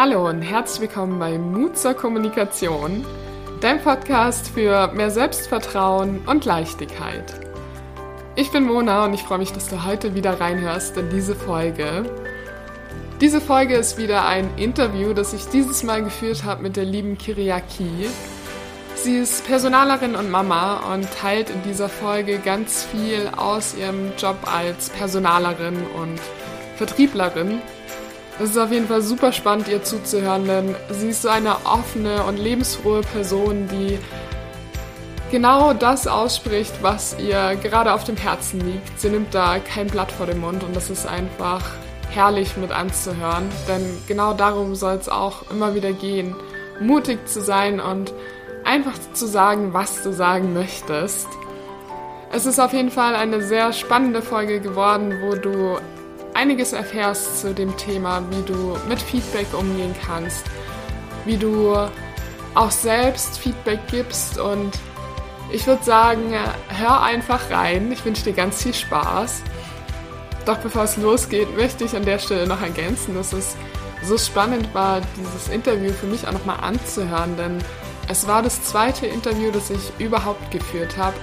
Hallo und herzlich willkommen bei Mut zur Kommunikation, dein Podcast für mehr Selbstvertrauen und Leichtigkeit. Ich bin Mona und ich freue mich, dass du heute wieder reinhörst in diese Folge. Diese Folge ist wieder ein Interview, das ich dieses Mal geführt habe mit der lieben Kiriaki. Sie ist Personalerin und Mama und teilt in dieser Folge ganz viel aus ihrem Job als Personalerin und Vertrieblerin. Es ist auf jeden Fall super spannend, ihr zuzuhören, denn sie ist so eine offene und lebensfrohe Person, die genau das ausspricht, was ihr gerade auf dem Herzen liegt. Sie nimmt da kein Blatt vor den Mund und das ist einfach herrlich mit anzuhören, denn genau darum soll es auch immer wieder gehen, mutig zu sein und einfach zu sagen, was du sagen möchtest. Es ist auf jeden Fall eine sehr spannende Folge geworden, wo du einiges erfährst zu dem Thema, wie du mit Feedback umgehen kannst, wie du auch selbst Feedback gibst und ich würde sagen, hör einfach rein. Ich wünsche dir ganz viel Spaß. Doch bevor es losgeht, möchte ich an der Stelle noch ergänzen, dass es so spannend war, dieses Interview für mich auch nochmal anzuhören, denn es war das zweite Interview, das ich überhaupt geführt habe,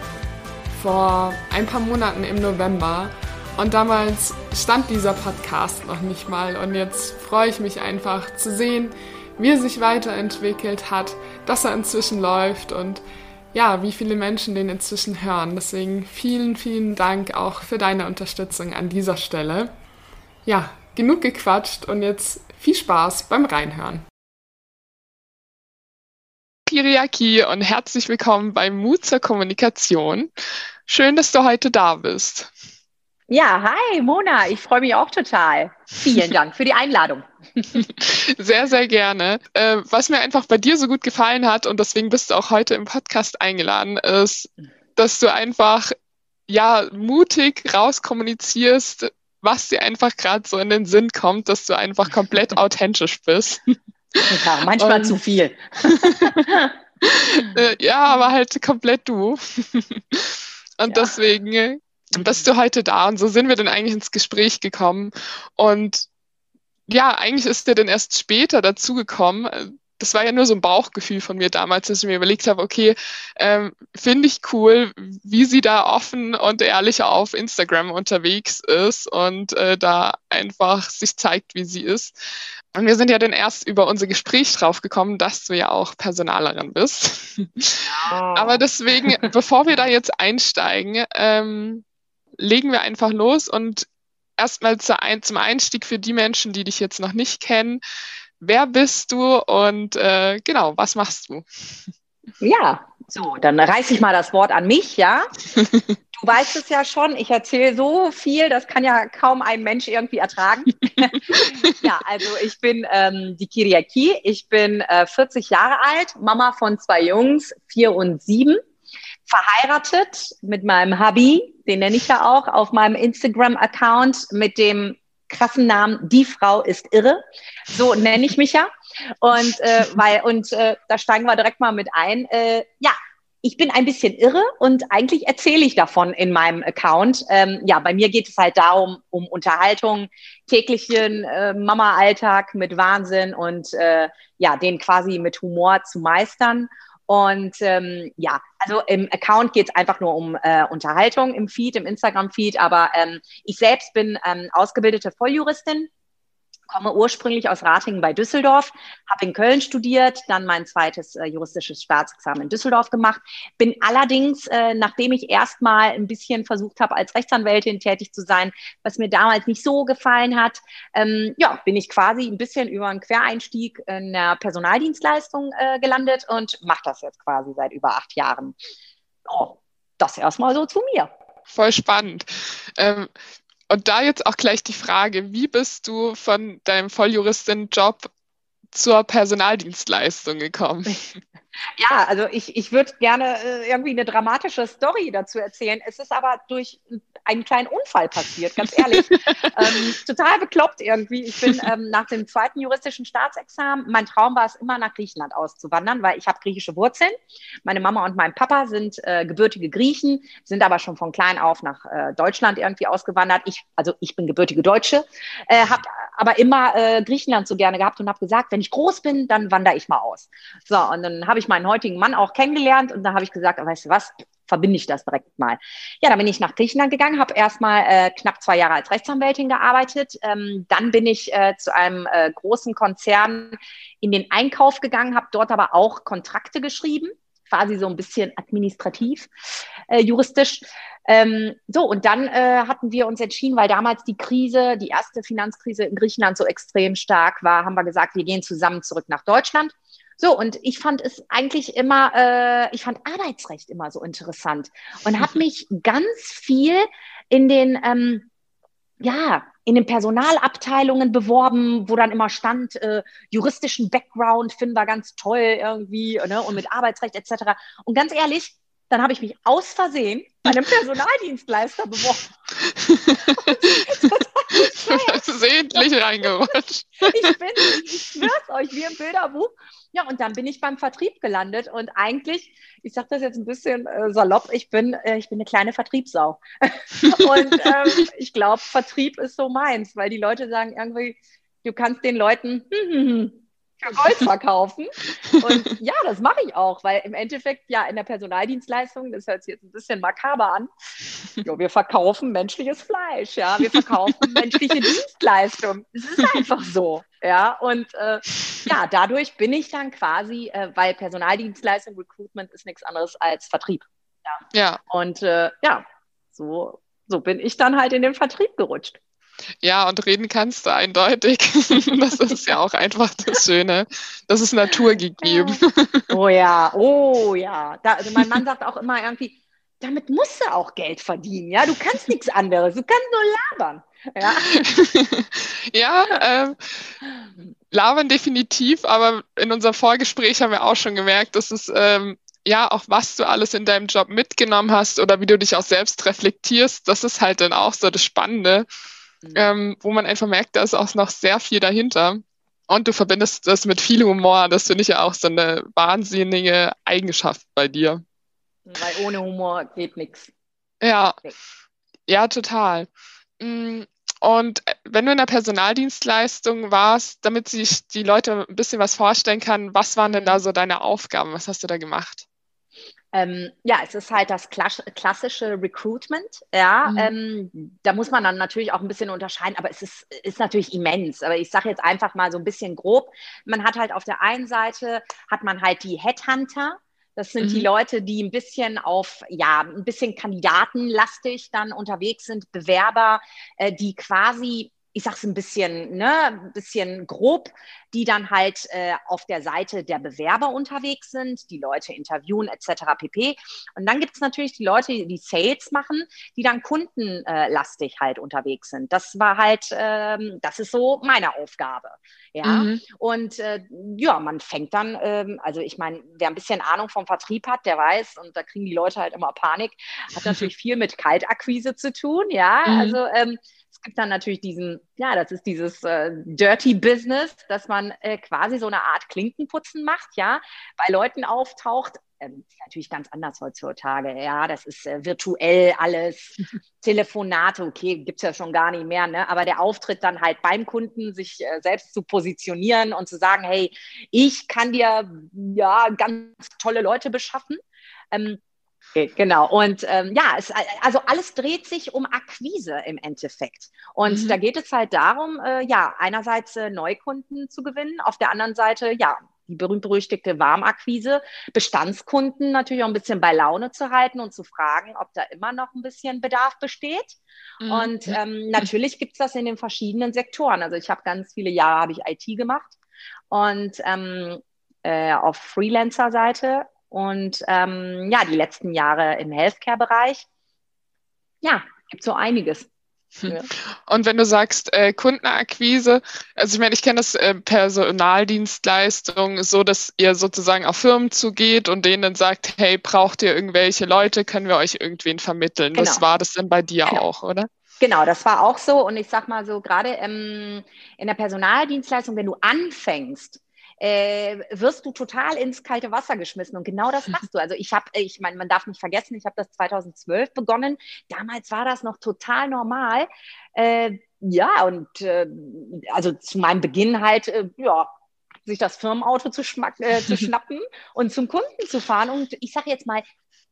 vor ein paar Monaten im November. Und damals stand dieser Podcast noch nicht mal. Und jetzt freue ich mich einfach zu sehen, wie er sich weiterentwickelt hat, dass er inzwischen läuft und ja, wie viele Menschen den inzwischen hören. Deswegen vielen, vielen Dank auch für deine Unterstützung an dieser Stelle. Ja, genug gequatscht und jetzt viel Spaß beim Reinhören. Kiriaki und herzlich willkommen bei Mut zur Kommunikation. Schön, dass du heute da bist. Ja, hi Mona, ich freue mich auch total. Vielen Dank für die Einladung. Sehr, sehr gerne. Äh, was mir einfach bei dir so gut gefallen hat und deswegen bist du auch heute im Podcast eingeladen, ist, dass du einfach ja mutig rauskommunizierst, was dir einfach gerade so in den Sinn kommt, dass du einfach komplett authentisch bist. Ja, manchmal und, zu viel. Äh, ja, aber halt komplett du. Und ja. deswegen bist du heute da und so sind wir dann eigentlich ins Gespräch gekommen. Und ja, eigentlich ist der dann erst später dazugekommen, das war ja nur so ein Bauchgefühl von mir damals, dass ich mir überlegt habe, okay, ähm, finde ich cool, wie sie da offen und ehrlich auf Instagram unterwegs ist und äh, da einfach sich zeigt, wie sie ist. Und wir sind ja dann erst über unser Gespräch drauf gekommen, dass du ja auch Personalerin bist. Ja. Aber deswegen, bevor wir da jetzt einsteigen, ähm, legen wir einfach los und erstmal zum Einstieg für die Menschen, die dich jetzt noch nicht kennen. Wer bist du und äh, genau, was machst du? Ja, so, dann reiße ich mal das Wort an mich, ja. Du weißt es ja schon, ich erzähle so viel, das kann ja kaum ein Mensch irgendwie ertragen. ja, also ich bin ähm, die Kiriaki, ich bin äh, 40 Jahre alt, Mama von zwei Jungs, vier und sieben, verheiratet mit meinem Hubby, den nenne ich ja auch, auf meinem Instagram-Account mit dem krassen Namen, die Frau ist irre. So nenne ich mich ja. Und, äh, weil, und äh, da steigen wir direkt mal mit ein. Äh, ja, ich bin ein bisschen irre und eigentlich erzähle ich davon in meinem Account. Ähm, ja, bei mir geht es halt darum, um Unterhaltung, täglichen äh, Mama-Alltag mit Wahnsinn und äh, ja, den quasi mit Humor zu meistern. Und ähm, ja, also im Account geht es einfach nur um äh, Unterhaltung im Feed, im Instagram-Feed, aber ähm, ich selbst bin ähm, ausgebildete Volljuristin komme ursprünglich aus Ratingen bei Düsseldorf, habe in Köln studiert, dann mein zweites äh, juristisches Staatsexamen in Düsseldorf gemacht, bin allerdings, äh, nachdem ich erstmal ein bisschen versucht habe, als Rechtsanwältin tätig zu sein, was mir damals nicht so gefallen hat, ähm, ja, bin ich quasi ein bisschen über einen Quereinstieg in der Personaldienstleistung äh, gelandet und mache das jetzt quasi seit über acht Jahren. Oh, das erstmal so zu mir. Voll spannend. Ähm, und da jetzt auch gleich die Frage, wie bist du von deinem Volljuristin-Job zur Personaldienstleistung gekommen? Ja, also ich, ich würde gerne äh, irgendwie eine dramatische Story dazu erzählen. Es ist aber durch einen kleinen Unfall passiert, ganz ehrlich. ähm, total bekloppt irgendwie. Ich bin ähm, nach dem zweiten juristischen Staatsexamen, mein Traum war es immer, nach Griechenland auszuwandern, weil ich habe griechische Wurzeln. Meine Mama und mein Papa sind äh, gebürtige Griechen, sind aber schon von klein auf nach äh, Deutschland irgendwie ausgewandert. Ich, also ich bin gebürtige Deutsche, äh, habe aber immer äh, Griechenland so gerne gehabt und habe gesagt, wenn ich groß bin, dann wandere ich mal aus. So, und dann habe ich meinen heutigen Mann auch kennengelernt und da habe ich gesagt, weißt du was, verbinde ich das direkt mal. Ja, dann bin ich nach Griechenland gegangen, habe erstmal äh, knapp zwei Jahre als Rechtsanwältin gearbeitet. Ähm, dann bin ich äh, zu einem äh, großen Konzern in den Einkauf gegangen, habe dort aber auch Kontrakte geschrieben, quasi so ein bisschen administrativ, äh, juristisch. Ähm, so, und dann äh, hatten wir uns entschieden, weil damals die Krise, die erste Finanzkrise in Griechenland so extrem stark war, haben wir gesagt, wir gehen zusammen zurück nach Deutschland. So, und ich fand es eigentlich immer, äh, ich fand Arbeitsrecht immer so interessant und habe mich ganz viel in den, ähm, ja, in den Personalabteilungen beworben, wo dann immer stand, äh, juristischen Background finden wir ganz toll irgendwie ne, und mit Arbeitsrecht etc. Und ganz ehrlich, dann habe ich mich aus Versehen bei einem Personaldienstleister beworben. Versehentlich reingerutscht. Ich bin, ich schwör's euch, wie im Bilderbuch. Ja, und dann bin ich beim Vertrieb gelandet und eigentlich, ich sage das jetzt ein bisschen äh, salopp, ich bin, äh, ich bin eine kleine Vertriebssau. und ähm, ich glaube, Vertrieb ist so meins, weil die Leute sagen irgendwie, du kannst den Leuten hm, hm, hm, für Gold verkaufen. Und ja, das mache ich auch, weil im Endeffekt ja in der Personaldienstleistung, das hört sich jetzt ein bisschen makaber an, jo, wir verkaufen menschliches Fleisch, ja, wir verkaufen menschliche Dienstleistungen. Es ist einfach so, ja. Und äh, ja, dadurch bin ich dann quasi, äh, weil Personaldienstleistung, Recruitment ist nichts anderes als Vertrieb. Ja. ja. Und äh, ja, so, so bin ich dann halt in den Vertrieb gerutscht. Ja, und reden kannst du eindeutig. Das ist ja auch einfach das Schöne. Das ist Natur gegeben. Oh ja, oh ja. Da, also mein Mann sagt auch immer irgendwie, damit musst du auch Geld verdienen. Ja, du kannst nichts anderes. Du kannst nur labern. Ja, ja ähm, labern definitiv, aber in unserem Vorgespräch haben wir auch schon gemerkt, dass es ähm, ja, auch was du alles in deinem Job mitgenommen hast oder wie du dich auch selbst reflektierst, das ist halt dann auch so das Spannende mhm. ähm, wo man einfach merkt, da ist auch noch sehr viel dahinter. Und du verbindest das mit viel Humor. Das finde ich ja auch so eine wahnsinnige Eigenschaft bei dir. Weil ohne Humor geht nichts. Ja. Ja, total. Mm, und wenn du in der Personaldienstleistung warst, damit sich die Leute ein bisschen was vorstellen können, was waren denn da so deine Aufgaben? Was hast du da gemacht? Ähm, ja, es ist halt das klassische Recruitment. Ja, mhm. ähm, da muss man dann natürlich auch ein bisschen unterscheiden, aber es ist, ist natürlich immens. Aber ich sage jetzt einfach mal so ein bisschen grob. Man hat halt auf der einen Seite hat man halt die Headhunter. Das sind mhm. die Leute, die ein bisschen auf, ja, ein bisschen kandidatenlastig dann unterwegs sind, Bewerber, äh, die quasi ich sage es ein bisschen, ne, ein bisschen grob, die dann halt äh, auf der Seite der Bewerber unterwegs sind, die Leute interviewen etc. pp. Und dann gibt es natürlich die Leute, die Sales machen, die dann kundenlastig halt unterwegs sind. Das war halt, ähm, das ist so meine Aufgabe. Ja, mhm. und äh, ja, man fängt dann, ähm, also ich meine, wer ein bisschen Ahnung vom Vertrieb hat, der weiß, und da kriegen die Leute halt immer Panik, hat natürlich viel mit Kaltakquise zu tun. Ja, mhm. also ähm, gibt dann natürlich diesen, ja, das ist dieses äh, Dirty Business, dass man äh, quasi so eine Art Klinkenputzen macht, ja, bei Leuten auftaucht. Ähm, natürlich ganz anders heutzutage, ja, das ist äh, virtuell alles, Telefonate, okay, gibt es ja schon gar nicht mehr, ne? aber der Auftritt dann halt beim Kunden, sich äh, selbst zu positionieren und zu sagen, hey, ich kann dir ja ganz tolle Leute beschaffen. Ähm, Genau. Und ähm, ja, es, also alles dreht sich um Akquise im Endeffekt. Und mhm. da geht es halt darum, äh, ja, einerseits äh, Neukunden zu gewinnen, auf der anderen Seite, ja, die berühmt-berüchtigte Warmakquise, Bestandskunden natürlich auch ein bisschen bei Laune zu halten und zu fragen, ob da immer noch ein bisschen Bedarf besteht. Mhm. Und ähm, natürlich gibt es das in den verschiedenen Sektoren. Also ich habe ganz viele Jahre habe ich IT gemacht und ähm, äh, auf Freelancer-Seite und ähm, ja, die letzten Jahre im Healthcare-Bereich. Ja, gibt so einiges. Ja. Und wenn du sagst äh, Kundenakquise, also ich meine, ich kenne das äh, Personaldienstleistung so, dass ihr sozusagen auf Firmen zugeht und denen sagt, hey, braucht ihr irgendwelche Leute, können wir euch irgendwen vermitteln. Genau. Das war das denn bei dir genau. auch, oder? Genau, das war auch so. Und ich sag mal so, gerade ähm, in der Personaldienstleistung, wenn du anfängst, äh, wirst du total ins kalte Wasser geschmissen. Und genau das machst du. Also ich habe, ich meine, man darf nicht vergessen, ich habe das 2012 begonnen. Damals war das noch total normal. Äh, ja, und äh, also zu meinem Beginn halt, äh, ja, sich das Firmenauto zu, äh, zu schnappen und zum Kunden zu fahren. Und ich sage jetzt mal,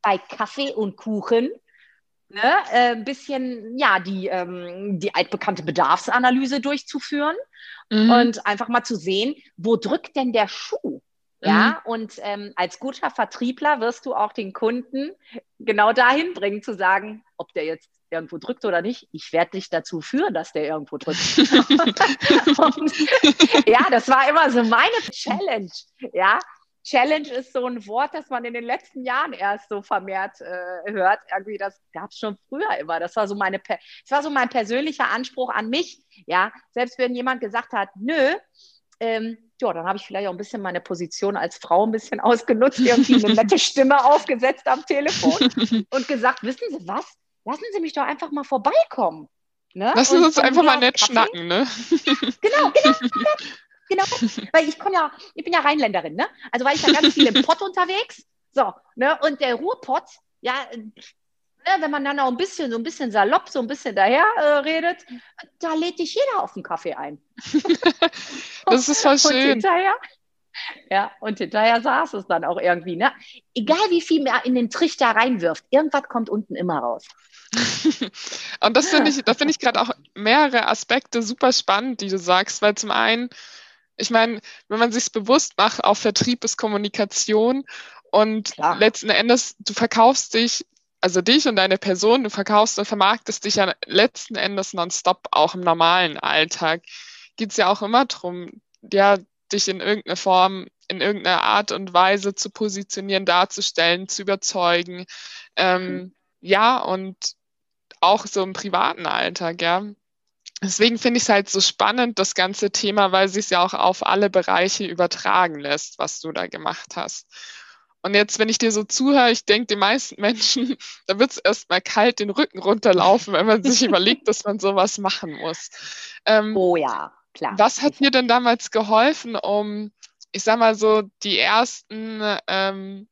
bei Kaffee und Kuchen ne, äh, ein bisschen ja die, ähm, die altbekannte Bedarfsanalyse durchzuführen mhm. und einfach mal zu sehen, wo drückt denn der Schuh? Ja, mhm. und ähm, als guter Vertriebler wirst du auch den Kunden genau dahin bringen, zu sagen, ob der jetzt irgendwo drückt oder nicht. Ich werde dich dazu führen, dass der irgendwo drückt. und, ja, das war immer so meine Challenge. Ja, Challenge ist so ein Wort, das man in den letzten Jahren erst so vermehrt äh, hört. Irgendwie, das gab es schon früher immer. Das war so meine, das war so mein persönlicher Anspruch an mich. Ja, selbst wenn jemand gesagt hat, nö, ähm, ja, dann habe ich vielleicht auch ein bisschen meine Position als Frau ein bisschen ausgenutzt, irgendwie eine nette Stimme aufgesetzt am Telefon und gesagt, wissen Sie was? Lassen Sie mich doch einfach mal vorbeikommen. Ne? Lassen Sie uns einfach mal nett Kaffee. schnacken, ne? Genau, genau. Genau, weil ich komme ja, ich bin ja Rheinländerin, ne? Also war ich ja ganz viel im Pott unterwegs. So, ne? Und der Ruhrpott, ja, ne, wenn man dann auch ein bisschen, so ein bisschen salopp, so ein bisschen daher äh, redet, da lädt dich jeder auf einen Kaffee ein. das ist voll schön. Und hinterher, ja, und hinterher saß es dann auch irgendwie, ne? Egal wie viel man in den Trichter reinwirft, irgendwas kommt unten immer raus. und das finde ich, da finde ich gerade auch mehrere Aspekte super spannend, die du sagst, weil zum einen ich meine, wenn man sich bewusst macht, auch Vertrieb ist Kommunikation und Klar. letzten Endes, du verkaufst dich, also dich und deine Person, du verkaufst und vermarktest dich ja letzten Endes nonstop, auch im normalen Alltag. Geht es ja auch immer darum, ja, dich in irgendeiner Form, in irgendeiner Art und Weise zu positionieren, darzustellen, zu überzeugen. Ähm, mhm. Ja, und auch so im privaten Alltag, ja. Deswegen finde ich es halt so spannend, das ganze Thema, weil sich es ja auch auf alle Bereiche übertragen lässt, was du da gemacht hast. Und jetzt, wenn ich dir so zuhöre, ich denke, die meisten Menschen, da wird es erstmal kalt den Rücken runterlaufen, wenn man sich überlegt, dass man sowas machen muss. Ähm, oh ja, klar. Was hat dir denn damals geholfen, um, ich sag mal so, die ersten ähm,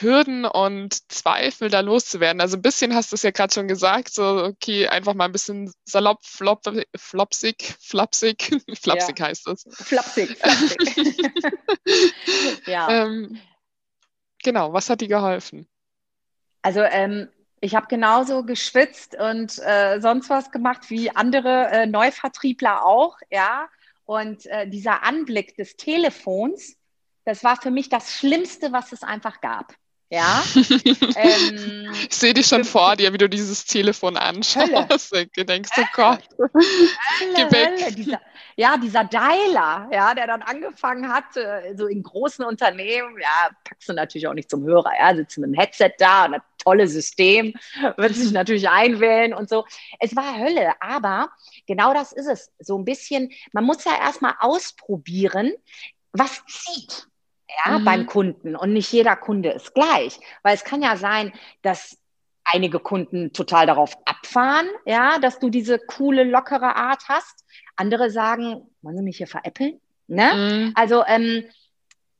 Hürden und Zweifel da loszuwerden. Also ein bisschen hast du es ja gerade schon gesagt, so okay, einfach mal ein bisschen salopp, flop, flopsig, flapsig, flapsig ja. heißt es. Flapsig, flapsig. ja. Ähm, genau, was hat dir geholfen? Also ähm, ich habe genauso geschwitzt und äh, sonst was gemacht wie andere äh, Neuvertriebler auch, ja. Und äh, dieser Anblick des Telefons, das war für mich das Schlimmste, was es einfach gab. Ja. ähm, ich sehe dich schon vor dir, wie du dieses Telefon anschaust. Du denkst, oh Gott. Hölle, Hölle. Dieser, ja, dieser Dialer, ja, der dann angefangen hat, äh, so in großen Unternehmen, ja, packst du natürlich auch nicht zum Hörer, ja, sitzt mit einem Headset da und ein tolles System, wird sich natürlich einwählen und so. Es war Hölle, aber genau das ist es. So ein bisschen, man muss ja erstmal ausprobieren, was zieht ja, mhm. beim Kunden. Und nicht jeder Kunde ist gleich. Weil es kann ja sein, dass einige Kunden total darauf abfahren, ja, dass du diese coole, lockere Art hast. Andere sagen, wollen Sie mich hier veräppeln? Ne? Mhm. Also ähm,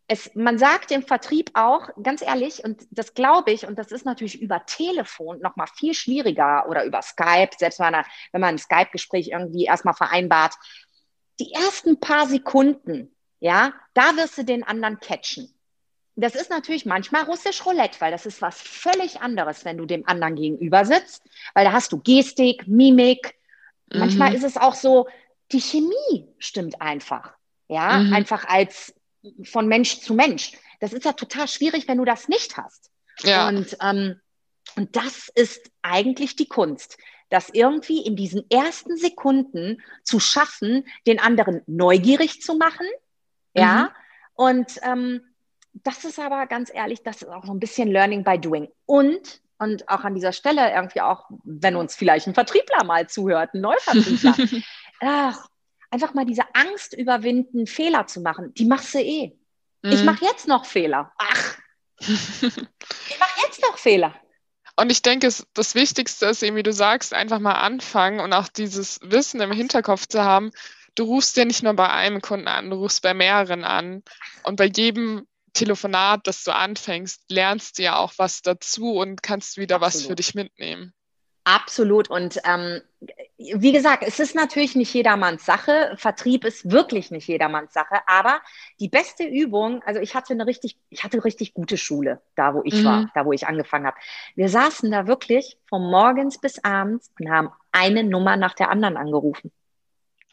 es, man sagt im Vertrieb auch, ganz ehrlich, und das glaube ich, und das ist natürlich über Telefon noch mal viel schwieriger oder über Skype, selbst wenn man, wenn man ein Skype-Gespräch irgendwie erstmal vereinbart, die ersten paar Sekunden ja, da wirst du den anderen catchen. Das ist natürlich manchmal russisch Roulette, weil das ist was völlig anderes, wenn du dem anderen gegenüber sitzt, weil da hast du Gestik, Mimik. Mhm. Manchmal ist es auch so, die Chemie stimmt einfach. Ja, mhm. einfach als von Mensch zu Mensch. Das ist ja total schwierig, wenn du das nicht hast. Ja. Und, ähm, und das ist eigentlich die Kunst, das irgendwie in diesen ersten Sekunden zu schaffen, den anderen neugierig zu machen, ja, mhm. und ähm, das ist aber ganz ehrlich, das ist auch so ein bisschen Learning by Doing. Und, und auch an dieser Stelle irgendwie auch, wenn uns vielleicht ein Vertriebler mal zuhört, ein Neuvertriebler, ach, einfach mal diese Angst überwinden, Fehler zu machen. Die machst du eh. Mhm. Ich mache jetzt noch Fehler. Ach, ich mache jetzt noch Fehler. Und ich denke, das Wichtigste ist eben, wie du sagst, einfach mal anfangen und auch dieses Wissen im Hinterkopf zu haben. Du rufst ja nicht nur bei einem Kunden an, du rufst bei mehreren an. Und bei jedem Telefonat, das du anfängst, lernst du ja auch was dazu und kannst wieder Absolut. was für dich mitnehmen. Absolut. Und ähm, wie gesagt, es ist natürlich nicht jedermanns Sache. Vertrieb ist wirklich nicht jedermanns Sache. Aber die beste Übung, also ich hatte eine richtig, ich hatte richtig gute Schule, da wo ich mhm. war, da wo ich angefangen habe. Wir saßen da wirklich von morgens bis abends und haben eine Nummer nach der anderen angerufen.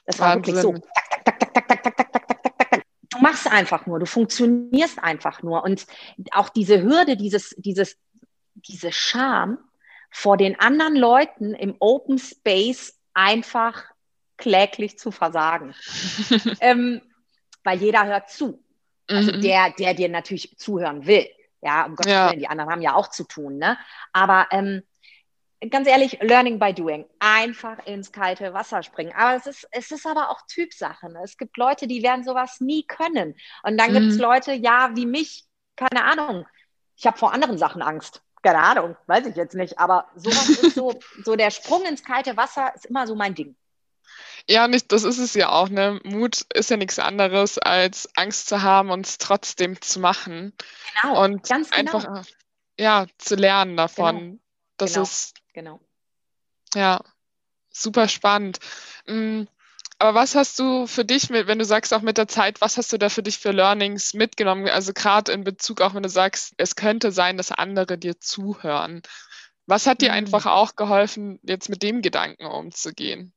Das war Wahnsinn. wirklich so. Tak, tak, tak, tak, tak, tak, tak, tak, tak, tak, tak. Du machst einfach nur, du funktionierst einfach nur. Und auch diese Hürde, dieses, dieses, diese Scham, vor den anderen Leuten im Open Space einfach kläglich zu versagen. ähm, weil jeder hört zu. Also mhm. der, der dir natürlich zuhören will. Ja, um Gottes ja. Willen, die anderen haben ja auch zu tun. Ne? Aber ähm, ganz ehrlich, Learning by Doing. Einfach ins kalte Wasser springen. Aber es ist, es ist aber auch Typsache. Ne? Es gibt Leute, die werden sowas nie können. Und dann mhm. gibt es Leute, ja, wie mich, keine Ahnung. Ich habe vor anderen Sachen Angst keine Ahnung, weiß ich jetzt nicht, aber sowas ist so, so der Sprung ins kalte Wasser ist immer so mein Ding. Ja, nicht, das ist es ja auch, ne? Mut ist ja nichts anderes, als Angst zu haben und es trotzdem zu machen. Genau. Und ganz genau. einfach ja, zu lernen davon. Genau. Das genau. ist genau. Ja, super spannend. Mhm. Aber was hast du für dich, mit, wenn du sagst auch mit der Zeit, was hast du da für dich für Learnings mitgenommen? Also gerade in Bezug auch, wenn du sagst, es könnte sein, dass andere dir zuhören. Was hat dir mhm. einfach auch geholfen, jetzt mit dem Gedanken umzugehen?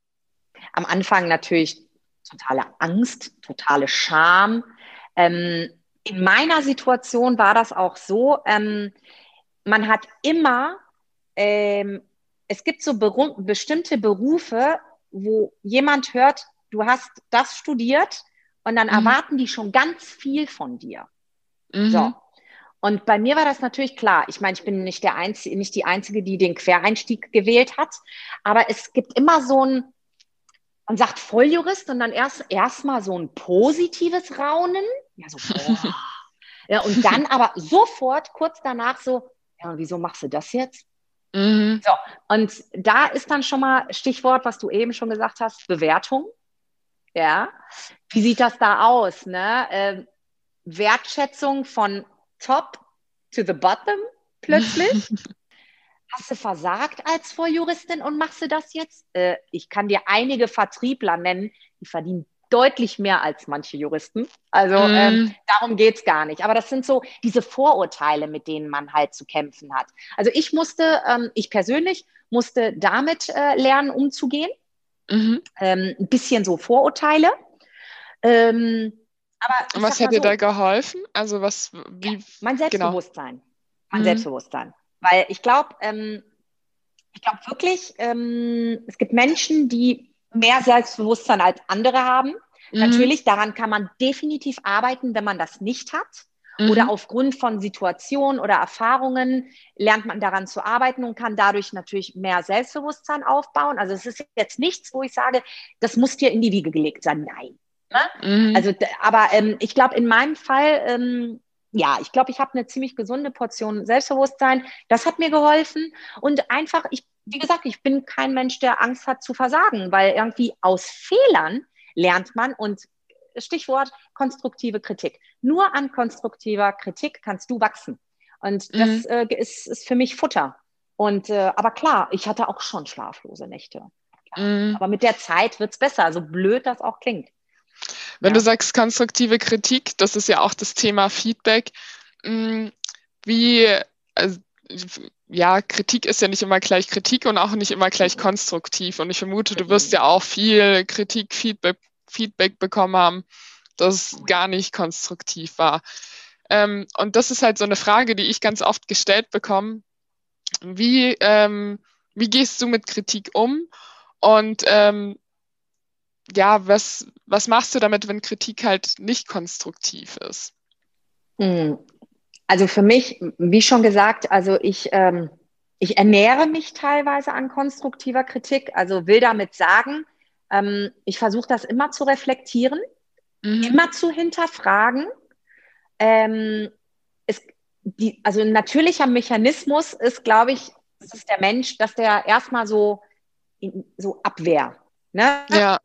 Am Anfang natürlich totale Angst, totale Scham. Ähm, in meiner Situation war das auch so, ähm, man hat immer, ähm, es gibt so beru bestimmte Berufe, wo jemand hört, du hast das studiert und dann mhm. erwarten die schon ganz viel von dir. Mhm. So. Und bei mir war das natürlich klar. Ich meine, ich bin nicht, der Einzige, nicht die Einzige, die den Quereinstieg gewählt hat. Aber es gibt immer so ein, man sagt Volljurist und dann erst erstmal so ein positives Raunen. Ja, so, boah. ja, und dann aber sofort kurz danach so, ja, und wieso machst du das jetzt? Mhm. So, und da ist dann schon mal Stichwort, was du eben schon gesagt hast, Bewertung. Ja, wie sieht das da aus? Ne? Äh, Wertschätzung von top to the bottom plötzlich. Hast du versagt als Vorjuristin und machst du das jetzt? Äh, ich kann dir einige Vertriebler nennen, die verdienen deutlich mehr als manche Juristen. Also mm. ähm, darum geht es gar nicht. Aber das sind so diese Vorurteile, mit denen man halt zu kämpfen hat. Also ich musste, ähm, ich persönlich musste damit äh, lernen, umzugehen. Mhm. Ähm, ein bisschen so Vorurteile. Ähm, aber was hat dir so, da geholfen? Also was, wie? Ja, mein genau. Selbstbewusstsein. Genau. Mein mhm. Selbstbewusstsein. Weil ich glaube, ähm, ich glaube wirklich, ähm, es gibt Menschen, die mehr Selbstbewusstsein als andere haben. Mhm. Natürlich, daran kann man definitiv arbeiten, wenn man das nicht hat. Mhm. Oder aufgrund von Situationen oder Erfahrungen lernt man daran zu arbeiten und kann dadurch natürlich mehr Selbstbewusstsein aufbauen. Also es ist jetzt nichts, wo ich sage, das muss dir in die Wiege gelegt sein. Nein. Ne? Mhm. Also, aber ähm, ich glaube, in meinem Fall, ähm, ja, ich glaube, ich habe eine ziemlich gesunde Portion Selbstbewusstsein. Das hat mir geholfen. Und einfach, ich, wie gesagt, ich bin kein Mensch, der Angst hat zu versagen, weil irgendwie aus Fehlern lernt man und Stichwort konstruktive Kritik. Nur an konstruktiver Kritik kannst du wachsen. Und das mhm. äh, ist, ist für mich Futter. Und äh, aber klar, ich hatte auch schon schlaflose Nächte. Mhm. Aber mit der Zeit wird es besser, so blöd das auch klingt. Wenn ja. du sagst konstruktive Kritik, das ist ja auch das Thema Feedback. Mm, wie, also, ja, Kritik ist ja nicht immer gleich Kritik und auch nicht immer gleich konstruktiv. Und ich vermute, du wirst ja auch viel Kritik, Feedback Feedback bekommen haben, das gar nicht konstruktiv war. Ähm, und das ist halt so eine Frage, die ich ganz oft gestellt bekomme. Wie, ähm, wie gehst du mit Kritik um? Und ähm, ja, was, was machst du damit, wenn Kritik halt nicht konstruktiv ist? Hm. Also für mich, wie schon gesagt, also ich, ähm, ich ernähre mich teilweise an konstruktiver Kritik, also will damit sagen, ähm, ich versuche das immer zu reflektieren, mhm. immer zu hinterfragen. Ähm, es, die, also ein natürlicher Mechanismus ist, glaube ich, das ist der Mensch, dass der erstmal so, so Abwehr. Ne? Ja.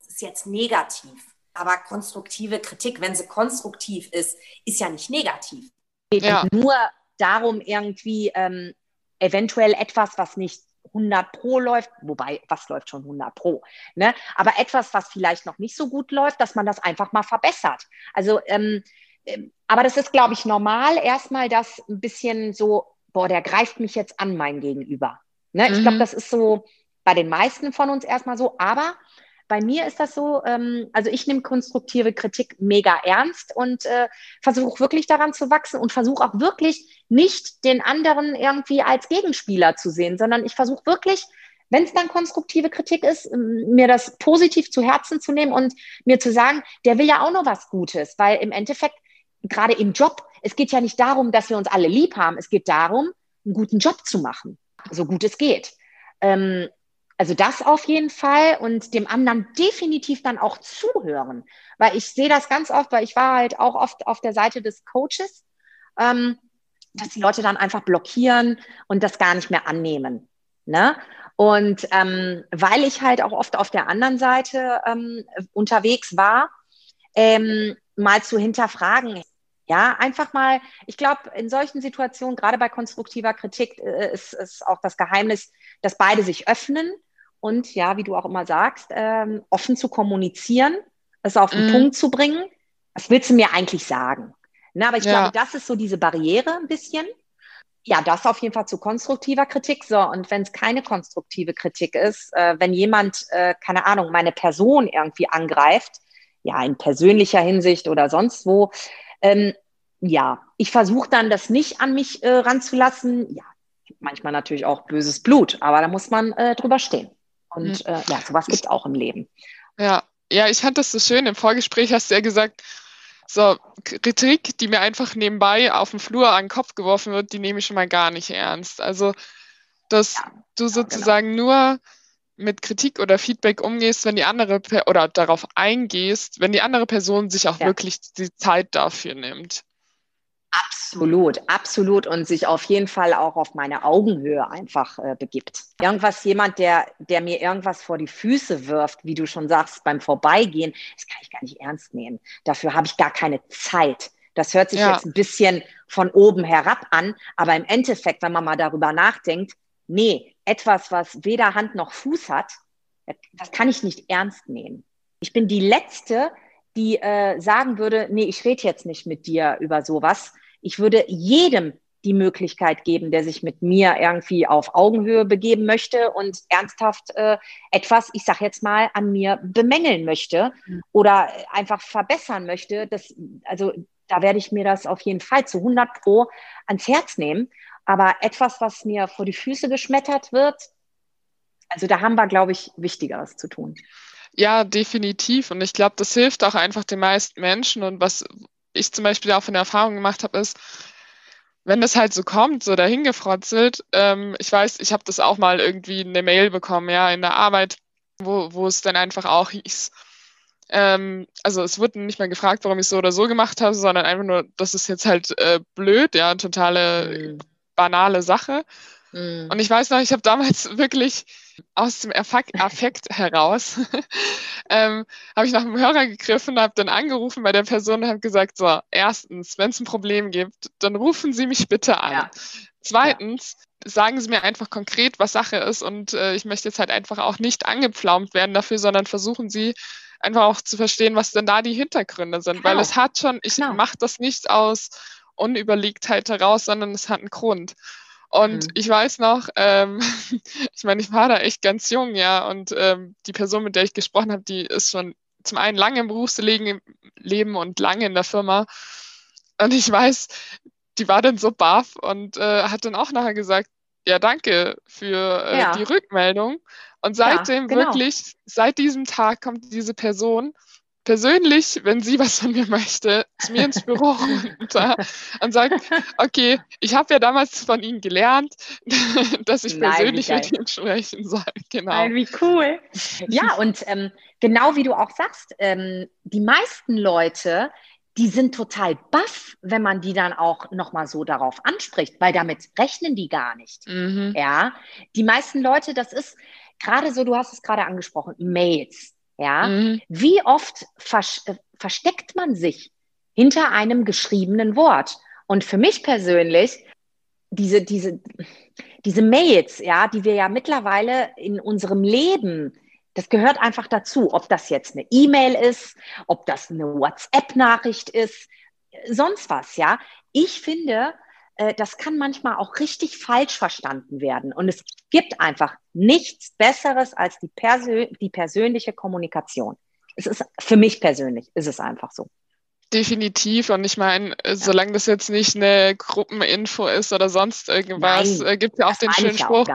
Das ist jetzt negativ, aber konstruktive Kritik, wenn sie konstruktiv ist, ist ja nicht negativ. Ja. Nur darum, irgendwie ähm, eventuell etwas, was nicht 100 Pro läuft, wobei, was läuft schon 100 Pro, ne? aber etwas, was vielleicht noch nicht so gut läuft, dass man das einfach mal verbessert. Also, ähm, ähm, aber das ist, glaube ich, normal, erstmal das ein bisschen so, boah, der greift mich jetzt an, mein Gegenüber. Ne? Mhm. Ich glaube, das ist so bei den meisten von uns erstmal so, aber bei mir ist das so, ähm, also ich nehme konstruktive Kritik mega ernst und äh, versuche wirklich daran zu wachsen und versuche auch wirklich nicht den anderen irgendwie als Gegenspieler zu sehen, sondern ich versuche wirklich, wenn es dann konstruktive Kritik ist, mir das positiv zu Herzen zu nehmen und mir zu sagen, der will ja auch noch was Gutes, weil im Endeffekt, gerade im Job, es geht ja nicht darum, dass wir uns alle lieb haben, es geht darum, einen guten Job zu machen, so gut es geht. Ähm, also das auf jeden Fall und dem anderen definitiv dann auch zuhören, weil ich sehe das ganz oft, weil ich war halt auch oft auf der Seite des Coaches, ähm, dass die Leute dann einfach blockieren und das gar nicht mehr annehmen. Ne? Und ähm, weil ich halt auch oft auf der anderen Seite ähm, unterwegs war, ähm, mal zu hinterfragen, ja, einfach mal, ich glaube, in solchen Situationen, gerade bei konstruktiver Kritik, äh, ist, ist auch das Geheimnis, dass beide sich öffnen und ja, wie du auch immer sagst, ähm, offen zu kommunizieren, es auf den mm. Punkt zu bringen. Was willst du mir eigentlich sagen? Na, aber ich ja. glaube, das ist so diese Barriere ein bisschen. Ja, das auf jeden Fall zu konstruktiver Kritik. So, und wenn es keine konstruktive Kritik ist, äh, wenn jemand, äh, keine Ahnung, meine Person irgendwie angreift, ja, in persönlicher Hinsicht oder sonst wo, ähm, ja, ich versuche dann das nicht an mich äh, ranzulassen. Ja, manchmal natürlich auch böses Blut, aber da muss man äh, drüber stehen. Und mhm. äh, ja, sowas gibt es auch im Leben. Ja, ja, ich fand das so schön. Im Vorgespräch hast du ja gesagt, so Kritik, die mir einfach nebenbei auf dem Flur an den Kopf geworfen wird, die nehme ich schon mal gar nicht ernst. Also, dass ja, du genau. sozusagen genau. nur mit Kritik oder Feedback umgehst, wenn die andere oder darauf eingehst, wenn die andere Person sich auch ja. wirklich die Zeit dafür nimmt. Absolut, absolut und sich auf jeden Fall auch auf meine Augenhöhe einfach äh, begibt. Irgendwas, jemand, der, der mir irgendwas vor die Füße wirft, wie du schon sagst, beim Vorbeigehen, das kann ich gar nicht ernst nehmen. Dafür habe ich gar keine Zeit. Das hört sich ja. jetzt ein bisschen von oben herab an, aber im Endeffekt, wenn man mal darüber nachdenkt, nee, etwas, was weder Hand noch Fuß hat, das kann ich nicht ernst nehmen. Ich bin die Letzte, die äh, sagen würde, nee, ich rede jetzt nicht mit dir über sowas, ich würde jedem die Möglichkeit geben, der sich mit mir irgendwie auf Augenhöhe begeben möchte und ernsthaft äh, etwas, ich sage jetzt mal, an mir bemängeln möchte mhm. oder einfach verbessern möchte. Das, also da werde ich mir das auf jeden Fall zu 100 Pro ans Herz nehmen. Aber etwas, was mir vor die Füße geschmettert wird, also da haben wir, glaube ich, Wichtigeres zu tun. Ja, definitiv. Und ich glaube, das hilft auch einfach den meisten Menschen. Und was, ich zum Beispiel auch von der Erfahrung gemacht habe, ist, wenn das halt so kommt, so dahingefrotzelt, ähm, ich weiß, ich habe das auch mal irgendwie eine Mail bekommen, ja, in der Arbeit, wo, wo es dann einfach auch hieß, ähm, also es wurde nicht mehr gefragt, warum ich so oder so gemacht habe, sondern einfach nur, das ist jetzt halt äh, blöd, ja, totale mhm. banale Sache. Mhm. Und ich weiß noch, ich habe damals wirklich aus dem Affekt, heraus, ähm, habe ich nach dem Hörer gegriffen, habe dann angerufen bei der Person und habe gesagt, so, erstens, wenn es ein Problem gibt, dann rufen Sie mich bitte an. Ja. Zweitens, ja. sagen Sie mir einfach konkret, was Sache ist und äh, ich möchte jetzt halt einfach auch nicht angepflaumt werden dafür, sondern versuchen Sie einfach auch zu verstehen, was denn da die Hintergründe sind, genau. weil es hat schon, ich genau. mache das nicht aus Unüberlegtheit heraus, sondern es hat einen Grund. Und mhm. ich weiß noch, ähm, ich meine, ich war da echt ganz jung, ja, und ähm, die Person, mit der ich gesprochen habe, die ist schon zum einen lange im Berufsleben Leben und lange in der Firma. Und ich weiß, die war dann so baff und äh, hat dann auch nachher gesagt, ja, danke für äh, ja. die Rückmeldung. Und seitdem ja, genau. wirklich, seit diesem Tag kommt diese Person persönlich, wenn sie was von mir möchte, zu mir ins Büro runter und sagt, okay, ich habe ja damals von Ihnen gelernt, dass ich Nein, persönlich mit Ihnen sprechen soll. Genau. Nein, wie cool. Ja, und ähm, genau wie du auch sagst, ähm, die meisten Leute, die sind total baff, wenn man die dann auch nochmal so darauf anspricht, weil damit rechnen die gar nicht. Mhm. Ja, die meisten Leute, das ist gerade so, du hast es gerade angesprochen, Mails. Ja, mhm. wie oft vers äh, versteckt man sich hinter einem geschriebenen Wort? Und für mich persönlich, diese, diese, diese Mails, ja, die wir ja mittlerweile in unserem Leben, das gehört einfach dazu, ob das jetzt eine E-Mail ist, ob das eine WhatsApp-Nachricht ist, sonst was, ja. Ich finde, äh, das kann manchmal auch richtig falsch verstanden werden. Und es gibt einfach nichts Besseres als die, Persö die persönliche Kommunikation. Es ist für mich persönlich, ist es einfach so. Definitiv. Und ich meine, ja. solange das jetzt nicht eine Gruppeninfo ist oder sonst irgendwas, Nein, äh, gibt ja auch den schönen Spruch,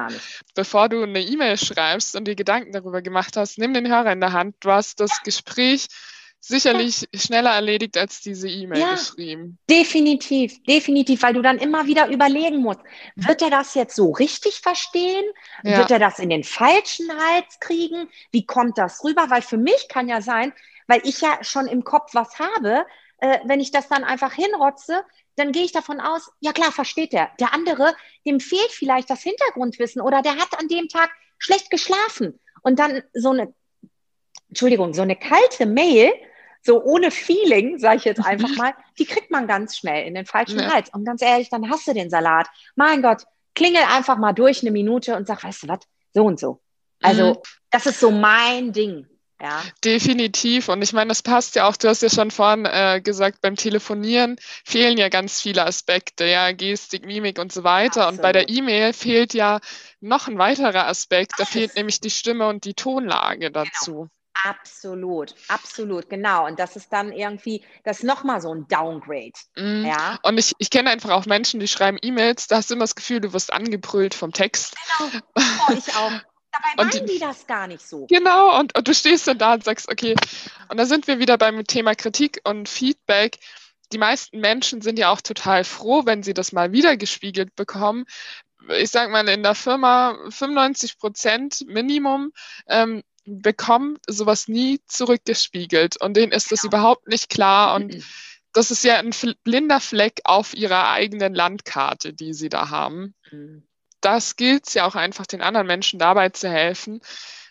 bevor du eine E-Mail schreibst und dir Gedanken darüber gemacht hast, nimm den Hörer in der Hand. Du hast das Gespräch sicherlich schneller erledigt als diese E-Mail ja, geschrieben. Definitiv, definitiv, weil du dann immer wieder überlegen musst, wird er das jetzt so richtig verstehen? Ja. Wird er das in den falschen Hals kriegen? Wie kommt das rüber? Weil für mich kann ja sein, weil ich ja schon im Kopf was habe, äh, wenn ich das dann einfach hinrotze, dann gehe ich davon aus, ja klar, versteht er. Der andere, dem fehlt vielleicht das Hintergrundwissen oder der hat an dem Tag schlecht geschlafen. Und dann so eine, Entschuldigung, so eine kalte Mail, so ohne Feeling, sage ich jetzt einfach mal, die kriegt man ganz schnell in den falschen ja. Hals. Und ganz ehrlich, dann hast du den Salat. Mein Gott, klingel einfach mal durch eine Minute und sag, weißt du was, so und so. Also, mhm. das ist so mein Ding. Ja. Definitiv. Und ich meine, das passt ja auch, du hast ja schon vorhin äh, gesagt, beim Telefonieren fehlen ja ganz viele Aspekte, ja, Gestik, Mimik und so weiter. Absolut. Und bei der E-Mail fehlt ja noch ein weiterer Aspekt, da fehlt nämlich die Stimme und die Tonlage genau. dazu. Genau. Absolut, absolut, genau. Und das ist dann irgendwie, das ist nochmal so ein Downgrade. Mm. Ja? Und ich, ich kenne einfach auch Menschen, die schreiben E-Mails, da hast du immer das Gefühl, du wirst angebrüllt vom Text. Genau, oh, ich auch. Dabei und meinen die, die das gar nicht so. Genau, und, und du stehst dann da und sagst, okay, und da sind wir wieder beim Thema Kritik und Feedback die meisten Menschen sind ja auch total froh, wenn sie das mal wieder gespiegelt bekommen. Ich sage mal, in der Firma 95 Prozent Minimum ähm, bekommen sowas nie zurückgespiegelt und denen ist genau. das überhaupt nicht klar und mhm. das ist ja ein blinder Fleck auf ihrer eigenen Landkarte, die sie da haben. Mhm. Das gilt es ja auch einfach den anderen Menschen dabei zu helfen,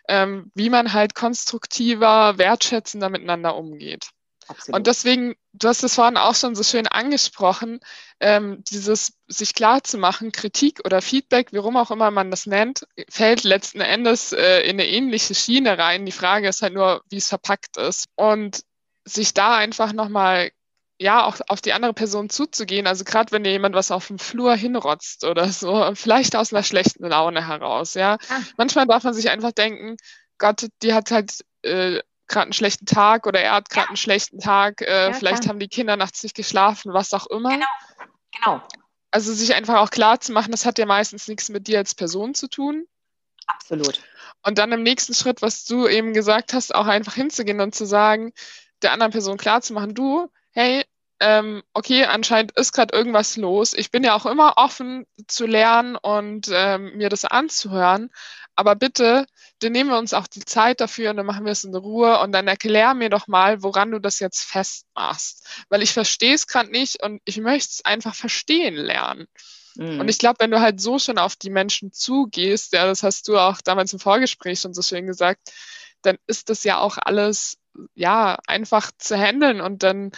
ähm, wie man halt konstruktiver, wertschätzender miteinander umgeht. Absolut. Und deswegen, du hast es vorhin auch schon so schön angesprochen, ähm, dieses sich klar zu machen, Kritik oder Feedback, warum auch immer man das nennt, fällt letzten Endes äh, in eine ähnliche Schiene rein. Die Frage ist halt nur, wie es verpackt ist. Und sich da einfach nochmal ja, auch auf die andere Person zuzugehen. Also gerade wenn dir jemand was auf dem Flur hinrotzt oder so, vielleicht aus einer schlechten Laune heraus, ja. Ah. Manchmal darf man sich einfach denken, Gott, die hat halt äh, gerade einen schlechten Tag oder er hat gerade ja. einen schlechten Tag, äh, ja, vielleicht klar. haben die Kinder nachts nicht geschlafen, was auch immer. Genau. genau. Also sich einfach auch klar zu machen, das hat ja meistens nichts mit dir als Person zu tun. Absolut. Und dann im nächsten Schritt, was du eben gesagt hast, auch einfach hinzugehen und zu sagen, der anderen Person klar zu machen, du, hey, ähm, okay, anscheinend ist gerade irgendwas los. Ich bin ja auch immer offen zu lernen und ähm, mir das anzuhören. Aber bitte, dann nehmen wir uns auch die Zeit dafür und dann machen wir es in Ruhe und dann erklär mir doch mal, woran du das jetzt festmachst. Weil ich verstehe es gerade nicht und ich möchte es einfach verstehen lernen. Mhm. Und ich glaube, wenn du halt so schon auf die Menschen zugehst, ja, das hast du auch damals im Vorgespräch schon so schön gesagt, dann ist das ja auch alles, ja, einfach zu handeln und dann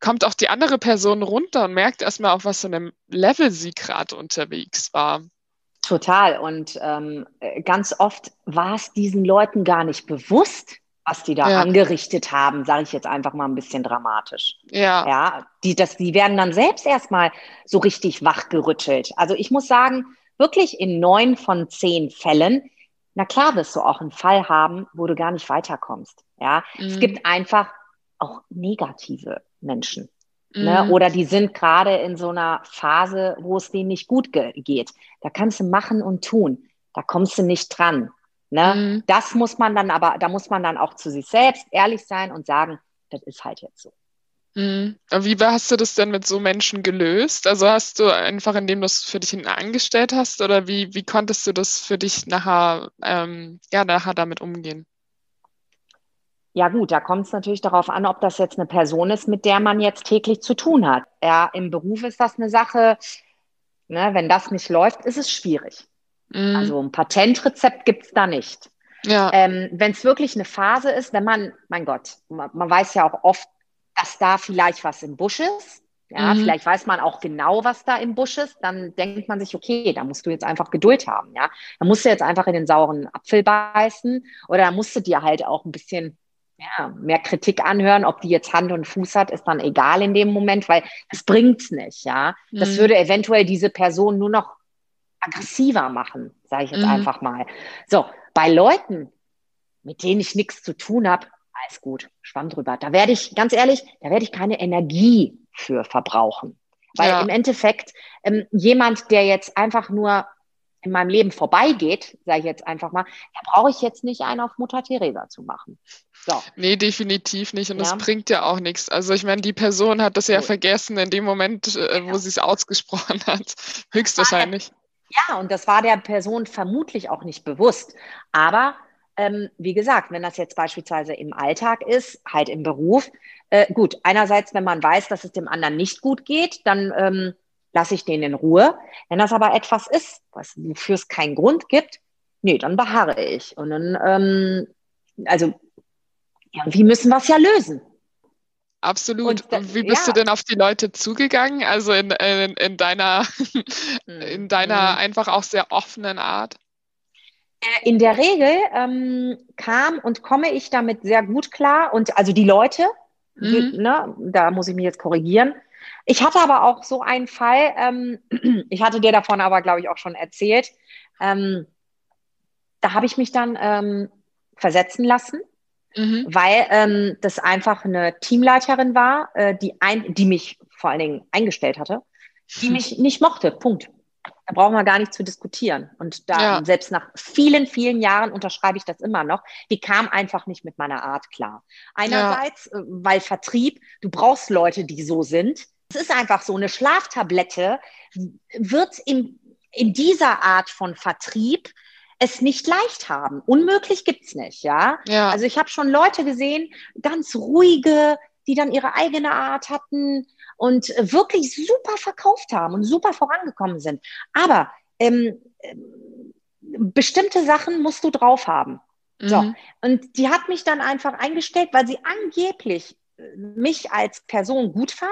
kommt auch die andere Person runter und merkt erstmal, auf was für einem Level sie gerade unterwegs war. Total. Und ähm, ganz oft war es diesen Leuten gar nicht bewusst, was die da ja. angerichtet haben, sage ich jetzt einfach mal ein bisschen dramatisch. Ja. Ja, die, das, die werden dann selbst erstmal so richtig wachgerüttelt. Also ich muss sagen, wirklich in neun von zehn Fällen, na klar wirst du auch einen Fall haben, wo du gar nicht weiterkommst. Ja, mhm. es gibt einfach auch negative Menschen. Ne? Mhm. Oder die sind gerade in so einer Phase, wo es denen nicht gut ge geht. Da kannst du machen und tun. Da kommst du nicht dran. Ne? Mhm. Das muss man dann aber, da muss man dann auch zu sich selbst ehrlich sein und sagen, das ist halt jetzt so. Mhm. Wie hast du das denn mit so Menschen gelöst? Also hast du einfach, indem du es für dich hinten angestellt hast, oder wie, wie konntest du das für dich nachher, ähm, ja, nachher damit umgehen? Ja gut, da kommt es natürlich darauf an, ob das jetzt eine Person ist, mit der man jetzt täglich zu tun hat. Ja, im Beruf ist das eine Sache, ne, wenn das nicht läuft, ist es schwierig. Mhm. Also ein Patentrezept gibt es da nicht. Ja. Ähm, wenn es wirklich eine Phase ist, wenn man, mein Gott, man, man, weiß ja auch oft, dass da vielleicht was im Busch ist. Ja, mhm. vielleicht weiß man auch genau, was da im Busch ist. Dann denkt man sich, okay, da musst du jetzt einfach Geduld haben. Ja, da musst du jetzt einfach in den sauren Apfel beißen oder da musst du dir halt auch ein bisschen ja, mehr Kritik anhören, ob die jetzt Hand und Fuß hat, ist dann egal in dem Moment, weil das bringt's nicht, ja. Das mhm. würde eventuell diese Person nur noch aggressiver machen, sage ich jetzt mhm. einfach mal. So, bei Leuten, mit denen ich nichts zu tun habe, alles gut, schwamm drüber. Da werde ich, ganz ehrlich, da werde ich keine Energie für verbrauchen. Weil ja. im Endeffekt ähm, jemand, der jetzt einfach nur in meinem Leben vorbeigeht, sage ich jetzt einfach mal, da brauche ich jetzt nicht einen auf Mutter Teresa zu machen. So. Nee, definitiv nicht. Und ja. das bringt ja auch nichts. Also ich meine, die Person hat das ja Gut. vergessen in dem Moment, äh, wo sie es ausgesprochen hat. Höchstwahrscheinlich. Ja, und das war der Person vermutlich auch nicht bewusst. Aber ähm, wie gesagt, wenn das jetzt beispielsweise im Alltag ist, halt im Beruf, äh, gut, einerseits, wenn man weiß, dass es dem anderen nicht gut geht, dann ähm, lasse ich den in Ruhe. Wenn das aber etwas ist, was, wofür es keinen Grund gibt, nee, dann beharre ich. Und dann, ähm, also irgendwie müssen wir es ja lösen. Absolut. Und, Wie bist ja. du denn auf die Leute zugegangen? Also in, in, in deiner, in deiner mhm. einfach auch sehr offenen Art? Äh, in der Regel ähm, kam und komme ich damit sehr gut klar. Und also die Leute, mhm. ne, da muss ich mich jetzt korrigieren. Ich hatte aber auch so einen Fall, ähm, ich hatte dir davon aber, glaube ich, auch schon erzählt. Ähm, da habe ich mich dann ähm, versetzen lassen mhm. weil ähm, das einfach eine Teamleiterin war, äh, die, ein, die mich vor allen Dingen eingestellt hatte, die mhm. mich nicht mochte. Punkt. Da brauchen wir gar nicht zu diskutieren. Und da, ja. selbst nach vielen, vielen Jahren unterschreibe ich das immer noch. Die kam einfach nicht mit meiner Art klar. Einerseits, ja. Äh, weil Vertrieb, du brauchst Leute, die so sind. Es ist einfach so, eine Schlaftablette wird in, in dieser Art von Vertrieb es nicht leicht haben. Unmöglich gibt's nicht, ja. ja. Also ich habe schon Leute gesehen, ganz ruhige, die dann ihre eigene Art hatten und wirklich super verkauft haben und super vorangekommen sind. Aber ähm, bestimmte Sachen musst du drauf haben. Mhm. So. Und die hat mich dann einfach eingestellt, weil sie angeblich mich als Person gut fand,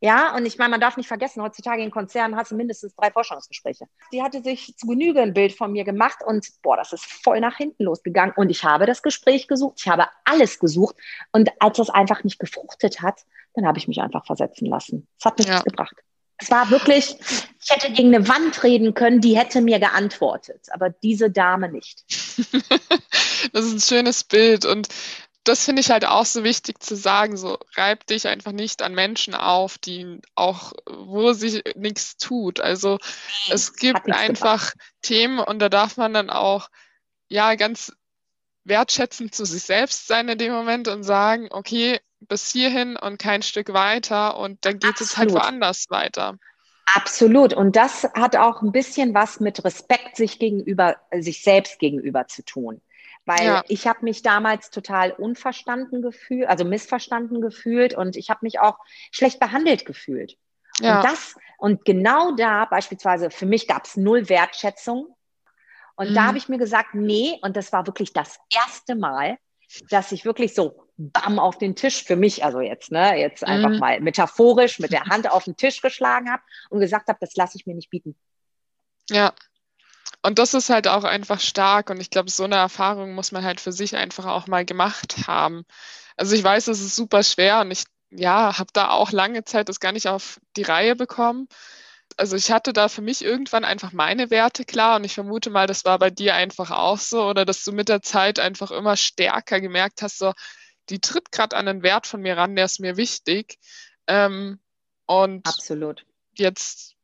ja, und ich meine, man darf nicht vergessen, heutzutage in Konzernen hast du mindestens drei Forschungsgespräche. Die hatte sich zu Genüge ein Bild von mir gemacht und boah, das ist voll nach hinten losgegangen. Und ich habe das Gespräch gesucht, ich habe alles gesucht. Und als das einfach nicht gefruchtet hat, dann habe ich mich einfach versetzen lassen. Es hat nichts ja. gebracht. Es war wirklich, ich hätte gegen eine Wand reden können, die hätte mir geantwortet, aber diese Dame nicht. das ist ein schönes Bild und das finde ich halt auch so wichtig zu sagen, so reib dich einfach nicht an Menschen auf, die auch, wo sich nichts tut. Also es gibt einfach gemacht. Themen und da darf man dann auch ja ganz wertschätzend zu sich selbst sein in dem Moment und sagen, okay, bis hierhin und kein Stück weiter und dann geht es halt woanders weiter. Absolut. Und das hat auch ein bisschen was mit Respekt sich gegenüber, sich selbst gegenüber zu tun. Weil ja. ich habe mich damals total unverstanden gefühlt, also missverstanden gefühlt und ich habe mich auch schlecht behandelt gefühlt. Ja. Und das, und genau da beispielsweise, für mich gab es null Wertschätzung. Und mhm. da habe ich mir gesagt, nee, und das war wirklich das erste Mal, dass ich wirklich so bam auf den Tisch für mich, also jetzt, ne, jetzt mhm. einfach mal metaphorisch mit der Hand auf den Tisch geschlagen habe und gesagt habe, das lasse ich mir nicht bieten. Ja, und das ist halt auch einfach stark und ich glaube, so eine Erfahrung muss man halt für sich einfach auch mal gemacht haben. Also ich weiß, es ist super schwer und ich ja, habe da auch lange Zeit das gar nicht auf die Reihe bekommen. Also ich hatte da für mich irgendwann einfach meine Werte klar und ich vermute mal, das war bei dir einfach auch so oder dass du mit der Zeit einfach immer stärker gemerkt hast, so die tritt gerade an einen Wert von mir ran, der ist mir wichtig. Ähm, und Absolut. jetzt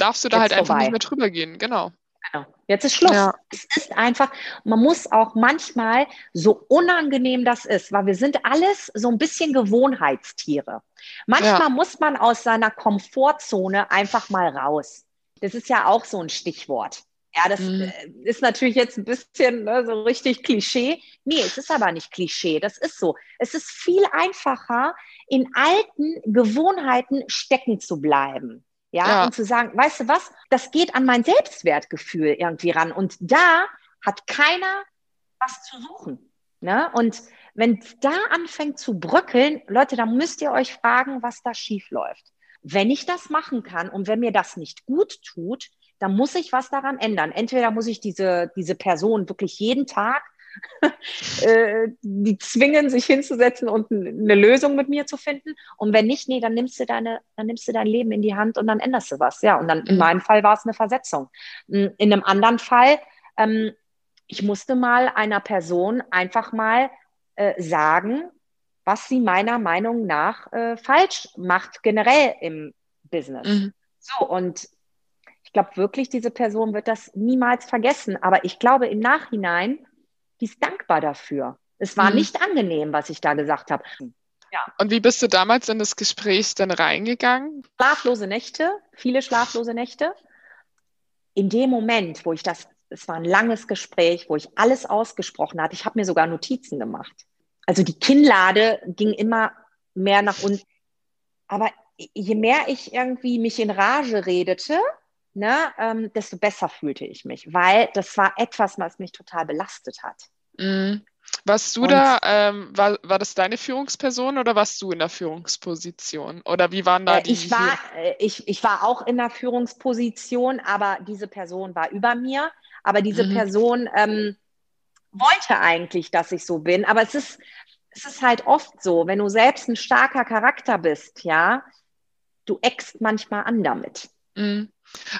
darfst du da halt vorbei. einfach nicht mehr drüber gehen, genau. Genau. Jetzt ist Schluss. Ja. Es ist einfach, man muss auch manchmal, so unangenehm das ist, weil wir sind alles so ein bisschen Gewohnheitstiere. Manchmal ja. muss man aus seiner Komfortzone einfach mal raus. Das ist ja auch so ein Stichwort. Ja, das mhm. Äh, ist natürlich jetzt ein bisschen ne, so richtig Klischee. Nee, es ist aber nicht Klischee. Das ist so. Es ist viel einfacher, in alten Gewohnheiten stecken zu bleiben. Ja, ja, und zu sagen, weißt du was, das geht an mein Selbstwertgefühl irgendwie ran. Und da hat keiner was zu suchen. Ne? Und wenn es da anfängt zu bröckeln, Leute, dann müsst ihr euch fragen, was da schief läuft. Wenn ich das machen kann und wenn mir das nicht gut tut, dann muss ich was daran ändern. Entweder muss ich diese, diese Person wirklich jeden Tag die zwingen, sich hinzusetzen und eine Lösung mit mir zu finden. Und wenn nicht, nee, dann nimmst du deine, dann nimmst du dein Leben in die Hand und dann änderst du was. Ja, und dann in mhm. meinem Fall war es eine Versetzung. Hm, in einem anderen Fall, ähm, ich musste mal einer Person einfach mal äh, sagen, was sie meiner Meinung nach äh, falsch macht, generell im Business. Mhm. So, und ich glaube wirklich, diese Person wird das niemals vergessen. Aber ich glaube, im Nachhinein die ist dankbar dafür. Es war mhm. nicht angenehm, was ich da gesagt habe. Ja. Und wie bist du damals in das Gespräch dann reingegangen? Schlaflose Nächte, viele schlaflose Nächte. In dem Moment, wo ich das, es war ein langes Gespräch, wo ich alles ausgesprochen hatte, ich habe mir sogar Notizen gemacht. Also die Kinnlade ging immer mehr nach unten. Aber je mehr ich irgendwie mich in Rage redete, ne, ähm, desto besser fühlte ich mich, weil das war etwas, was mich total belastet hat. Mhm. Warst du und, da, ähm, war, war das deine Führungsperson oder warst du in der Führungsposition? Oder wie waren da äh, die? Ich war, äh, ich, ich war auch in der Führungsposition, aber diese Person war über mir. Aber diese mhm. Person ähm, wollte eigentlich, dass ich so bin. Aber es ist, es ist halt oft so, wenn du selbst ein starker Charakter bist, ja, du eckst manchmal an damit. Mhm.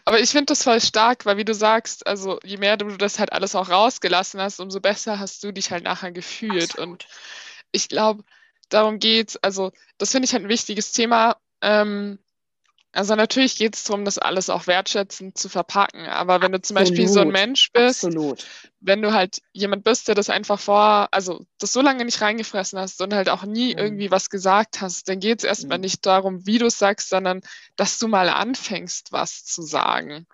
Aber ich finde das voll stark, weil wie du sagst, also je mehr du das halt alles auch rausgelassen hast, umso besser hast du dich halt nachher gefühlt. Absolut. Und ich glaube, darum geht's. Also das finde ich halt ein wichtiges Thema. Ähm, also natürlich geht es darum, das alles auch wertschätzend zu verpacken. Aber wenn du zum Beispiel so ein Mensch bist, Absolut. wenn du halt jemand bist, der das einfach vor, also das so lange nicht reingefressen hast und halt auch nie mhm. irgendwie was gesagt hast, dann geht es erstmal mhm. nicht darum, wie du es sagst, sondern dass du mal anfängst, was zu sagen.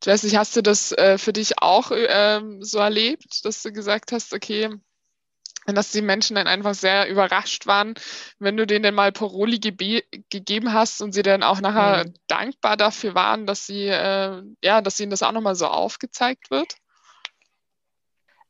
Ich weiß nicht, hast du das äh, für dich auch äh, so erlebt, dass du gesagt hast, okay, dass die Menschen dann einfach sehr überrascht waren, wenn du denen mal Paroli gegeben hast und sie dann auch nachher mhm. dankbar dafür waren, dass sie, äh, ja, dass ihnen das auch nochmal so aufgezeigt wird?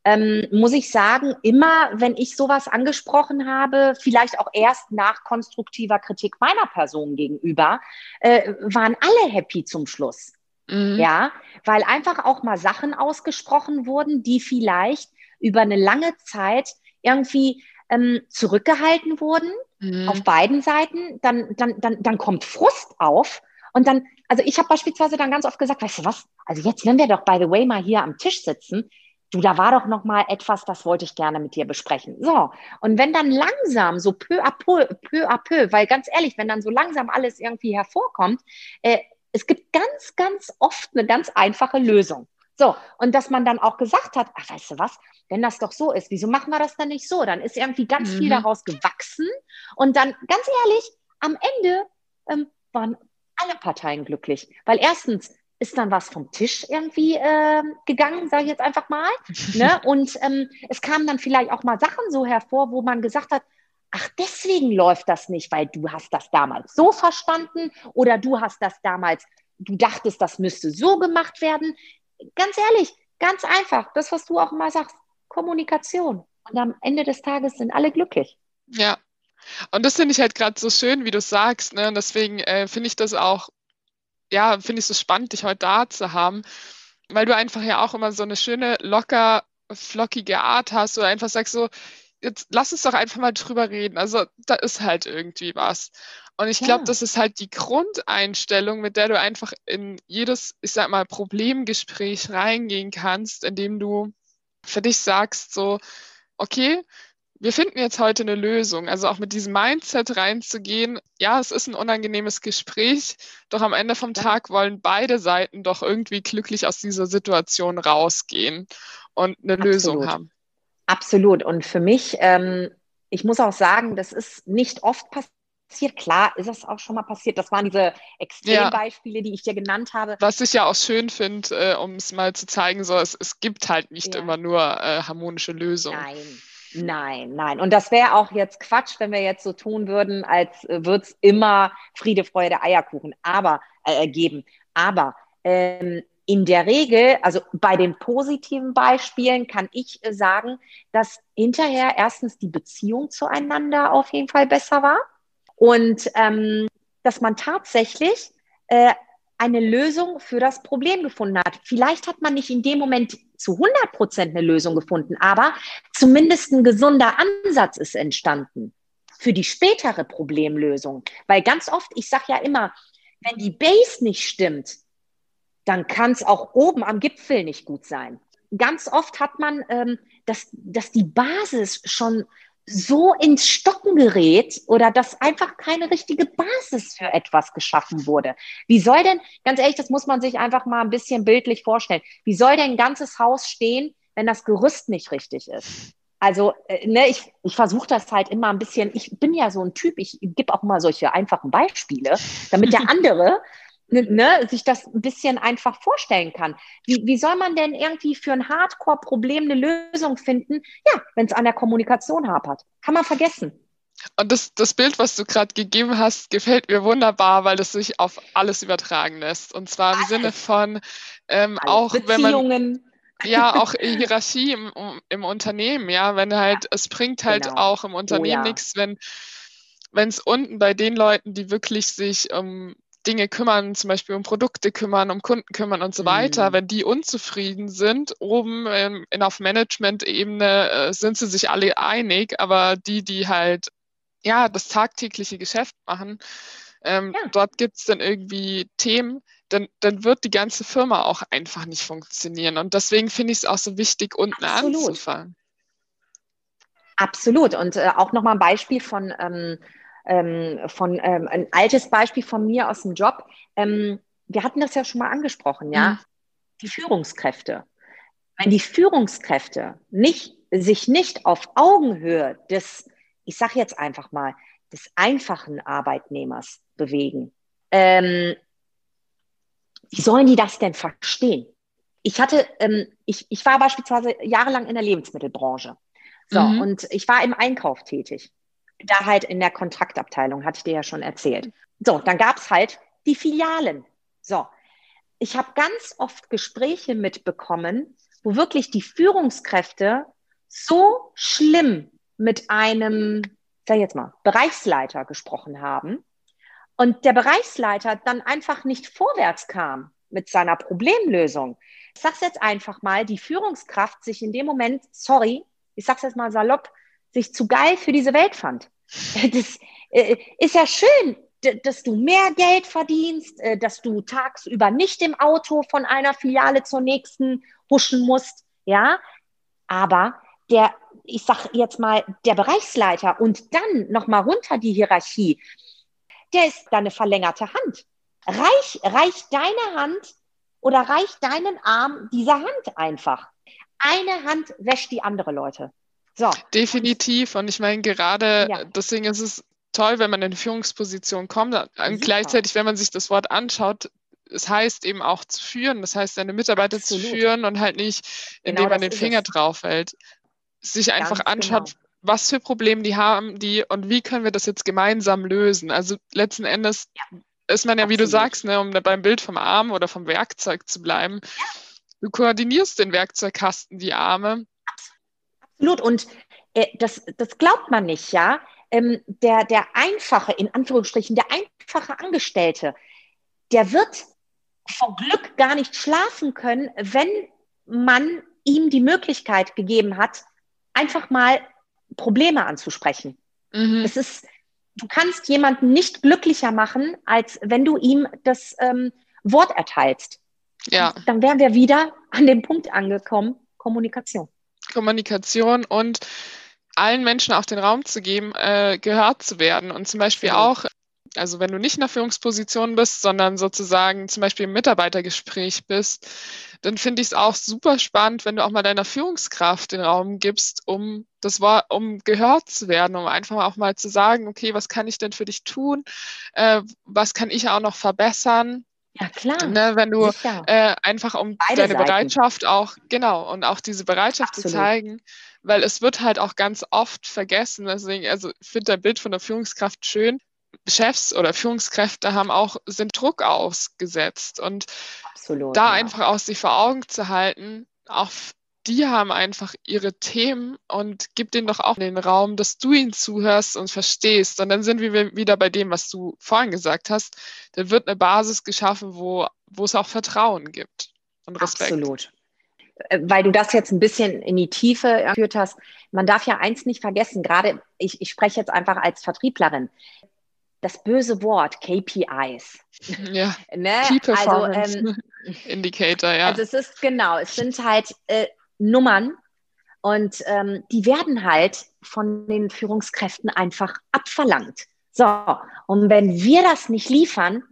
Ähm, muss ich sagen, immer wenn ich sowas angesprochen habe, vielleicht auch erst nach konstruktiver Kritik meiner Person gegenüber, äh, waren alle happy zum Schluss. Mhm. Ja, weil einfach auch mal Sachen ausgesprochen wurden, die vielleicht über eine lange Zeit irgendwie ähm, zurückgehalten wurden mhm. auf beiden Seiten, dann, dann, dann, dann kommt Frust auf. Und dann, also ich habe beispielsweise dann ganz oft gesagt, weißt du was, also jetzt, wenn wir doch by the way mal hier am Tisch sitzen, du, da war doch noch mal etwas, das wollte ich gerne mit dir besprechen. So, und wenn dann langsam, so peu à peu, peu à peu, weil ganz ehrlich, wenn dann so langsam alles irgendwie hervorkommt, äh, es gibt ganz, ganz oft eine ganz einfache Lösung. So, und dass man dann auch gesagt hat, ach, weißt du was, wenn das doch so ist, wieso machen wir das dann nicht so? Dann ist irgendwie ganz mhm. viel daraus gewachsen. Und dann, ganz ehrlich, am Ende ähm, waren alle Parteien glücklich. Weil erstens ist dann was vom Tisch irgendwie äh, gegangen, sage ich jetzt einfach mal. ne? Und ähm, es kamen dann vielleicht auch mal Sachen so hervor, wo man gesagt hat, ach, deswegen läuft das nicht, weil du hast das damals so verstanden oder du hast das damals, du dachtest, das müsste so gemacht werden ganz ehrlich, ganz einfach, das, was du auch immer sagst, Kommunikation. Und am Ende des Tages sind alle glücklich. Ja. Und das finde ich halt gerade so schön, wie du sagst. Ne? Und deswegen äh, finde ich das auch, ja, finde ich so spannend, dich heute da zu haben, weil du einfach ja auch immer so eine schöne, locker, flockige Art hast oder einfach sagst so, jetzt lass uns doch einfach mal drüber reden. Also da ist halt irgendwie was. Und ich glaube, ja. das ist halt die Grundeinstellung, mit der du einfach in jedes, ich sag mal, Problemgespräch reingehen kannst, indem du für dich sagst, so, okay, wir finden jetzt heute eine Lösung. Also auch mit diesem Mindset reinzugehen, ja, es ist ein unangenehmes Gespräch, doch am Ende vom Tag wollen beide Seiten doch irgendwie glücklich aus dieser Situation rausgehen und eine Absolut. Lösung haben. Absolut. Und für mich, ähm, ich muss auch sagen, das ist nicht oft passiert passiert. Klar ist es auch schon mal passiert. Das waren diese Extrembeispiele, ja. die ich dir genannt habe. Was ich ja auch schön finde, äh, um es mal zu zeigen, so es, es gibt halt nicht ja. immer nur äh, harmonische Lösungen. Nein. Nein, nein. Und das wäre auch jetzt Quatsch, wenn wir jetzt so tun würden, als äh, würde es immer Friede, Freude, Eierkuchen aber, äh, geben. Aber ähm, in der Regel, also bei den positiven Beispielen kann ich äh, sagen, dass hinterher erstens die Beziehung zueinander auf jeden Fall besser war und ähm, dass man tatsächlich äh, eine Lösung für das Problem gefunden hat. Vielleicht hat man nicht in dem Moment zu 100 Prozent eine Lösung gefunden, aber zumindest ein gesunder Ansatz ist entstanden für die spätere Problemlösung. Weil ganz oft, ich sage ja immer, wenn die Base nicht stimmt, dann kann es auch oben am Gipfel nicht gut sein. Ganz oft hat man, ähm, dass, dass die Basis schon so ins Stocken gerät oder dass einfach keine richtige Basis für etwas geschaffen wurde. Wie soll denn, ganz ehrlich, das muss man sich einfach mal ein bisschen bildlich vorstellen, wie soll denn ein ganzes Haus stehen, wenn das Gerüst nicht richtig ist? Also, äh, ne, ich, ich versuche das halt immer ein bisschen, ich bin ja so ein Typ, ich gebe auch mal solche einfachen Beispiele, damit der andere Ne, ne, sich das ein bisschen einfach vorstellen kann. Wie, wie soll man denn irgendwie für ein Hardcore-Problem eine Lösung finden? Ja, wenn es an der Kommunikation hapert. Kann man vergessen. Und das, das Bild, was du gerade gegeben hast, gefällt mir wunderbar, weil das sich auf alles übertragen lässt. Und zwar im alles. Sinne von ähm, auch wenn man ja auch Hierarchie im, im Unternehmen, ja, wenn halt, ja. es bringt halt genau. auch im Unternehmen oh, ja. nichts, wenn wenn es unten bei den Leuten, die wirklich sich um Dinge kümmern, zum Beispiel um Produkte kümmern, um Kunden kümmern und so mhm. weiter, wenn die unzufrieden sind, oben in, in auf Management-Ebene äh, sind sie sich alle einig, aber die, die halt ja das tagtägliche Geschäft machen, ähm, ja. dort gibt es dann irgendwie Themen, dann, dann wird die ganze Firma auch einfach nicht funktionieren. Und deswegen finde ich es auch so wichtig, unten Absolut. anzufangen. Absolut. Und äh, auch nochmal ein Beispiel von ähm, ähm, von ähm, ein altes Beispiel von mir aus dem Job. Ähm, wir hatten das ja schon mal angesprochen, ja. Mhm. Die Führungskräfte. Wenn die Führungskräfte nicht, sich nicht auf Augenhöhe des, ich sage jetzt einfach mal, des einfachen Arbeitnehmers bewegen, ähm, wie sollen die das denn verstehen? Ich hatte, ähm, ich, ich war beispielsweise jahrelang in der Lebensmittelbranche. So, mhm. und ich war im Einkauf tätig da halt in der Kontraktabteilung, hatte ich dir ja schon erzählt. So, dann gab es halt die Filialen. So, ich habe ganz oft Gespräche mitbekommen, wo wirklich die Führungskräfte so schlimm mit einem, sag ich jetzt mal, Bereichsleiter gesprochen haben und der Bereichsleiter dann einfach nicht vorwärts kam mit seiner Problemlösung. Ich sag's jetzt einfach mal, die Führungskraft sich in dem Moment, sorry, ich sag's jetzt mal salopp, sich zu geil für diese Welt fand. Das äh, ist ja schön, dass du mehr Geld verdienst, äh, dass du tagsüber nicht im Auto von einer Filiale zur nächsten huschen musst, ja. Aber der, ich sag jetzt mal, der Bereichsleiter und dann nochmal runter die Hierarchie, der ist deine verlängerte Hand. Reich, reich deine Hand oder reich deinen Arm dieser Hand einfach. Eine Hand wäscht die andere, Leute. So. Definitiv. Und ich meine, gerade ja. deswegen ist es toll, wenn man in Führungsposition kommt. Und gleichzeitig, wenn man sich das Wort anschaut, es heißt eben auch zu führen, das heißt, seine Mitarbeiter Absolut. zu führen und halt nicht, indem genau man den Finger es. drauf hält. Sich Ganz einfach anschaut, genau. was für Probleme die haben, die und wie können wir das jetzt gemeinsam lösen. Also letzten Endes ja. ist man ja, Absolut. wie du sagst, ne, um beim Bild vom Arm oder vom Werkzeug zu bleiben, ja. du koordinierst den Werkzeugkasten, die Arme Absolut. Und äh, das, das glaubt man nicht, ja. Ähm, der, der einfache, in Anführungsstrichen, der einfache Angestellte, der wird vor Glück gar nicht schlafen können, wenn man ihm die Möglichkeit gegeben hat, einfach mal Probleme anzusprechen. Mhm. Es ist, du kannst jemanden nicht glücklicher machen, als wenn du ihm das ähm, Wort erteilst. Ja. Dann wären wir wieder an dem Punkt angekommen, Kommunikation. Kommunikation und allen Menschen auch den Raum zu geben, äh, gehört zu werden. Und zum Beispiel auch, also wenn du nicht in der Führungsposition bist, sondern sozusagen zum Beispiel im Mitarbeitergespräch bist, dann finde ich es auch super spannend, wenn du auch mal deiner Führungskraft den Raum gibst, um das Wort, um gehört zu werden, um einfach auch mal zu sagen, okay, was kann ich denn für dich tun? Äh, was kann ich auch noch verbessern? Ja, klar. Ne, wenn du äh, einfach um Beide deine Seiten. Bereitschaft auch, genau, und auch diese Bereitschaft Absolut. zu zeigen, weil es wird halt auch ganz oft vergessen. Deswegen, also ich finde der Bild von der Führungskraft schön. Chefs oder Führungskräfte haben auch, sind Druck ausgesetzt. Und Absolut, da ja. einfach aus sich vor Augen zu halten, auch die haben einfach ihre Themen und gib denen doch auch den Raum, dass du ihnen zuhörst und verstehst. Und dann sind wir wieder bei dem, was du vorhin gesagt hast. Dann wird eine Basis geschaffen, wo, wo es auch Vertrauen gibt und Respekt. Absolut. Äh, weil du das jetzt ein bisschen in die Tiefe geführt hast. Man darf ja eins nicht vergessen, gerade ich, ich spreche jetzt einfach als Vertrieblerin. Das böse Wort KPIs. Ja. ne? Key also, ähm, Indicator, ja. Also es ist genau, es sind halt äh, Nummern und ähm, die werden halt von den Führungskräften einfach abverlangt. So, und wenn wir das nicht liefern,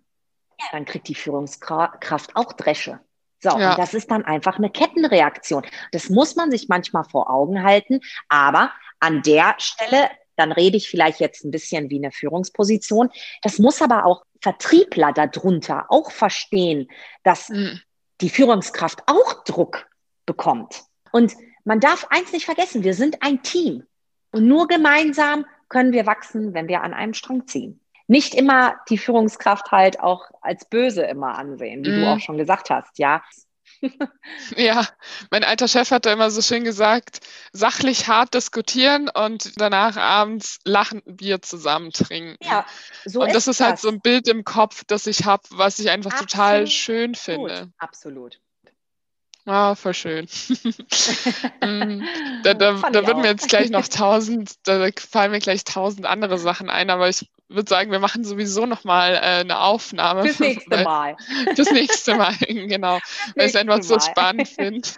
ja, dann kriegt die Führungskraft auch Dresche. So, ja. und das ist dann einfach eine Kettenreaktion. Das muss man sich manchmal vor Augen halten, aber an der Stelle, dann rede ich vielleicht jetzt ein bisschen wie eine Führungsposition, das muss aber auch Vertriebler darunter auch verstehen, dass mhm. die Führungskraft auch Druck bekommt. Und man darf eins nicht vergessen, wir sind ein Team. Und nur gemeinsam können wir wachsen, wenn wir an einem Strang ziehen. Nicht immer die Führungskraft halt auch als böse immer ansehen, wie mm. du mhm. auch schon gesagt hast, ja. Ja, mein alter Chef hat da immer so schön gesagt, sachlich hart diskutieren und danach abends lachen Bier zusammen trinken. Ja, so und das ist, ist halt so ein Bild im Kopf, das ich habe, was ich einfach Absolut. total schön finde. Absolut. Ah, voll schön. Mm, da da, da würden mir jetzt gleich noch tausend, da fallen mir gleich tausend andere Sachen ein, aber ich würde sagen, wir machen sowieso noch mal äh, eine Aufnahme. Fürs nächste Mal. Fürs nächste Mal, genau. weil ich es einfach so spannend finde.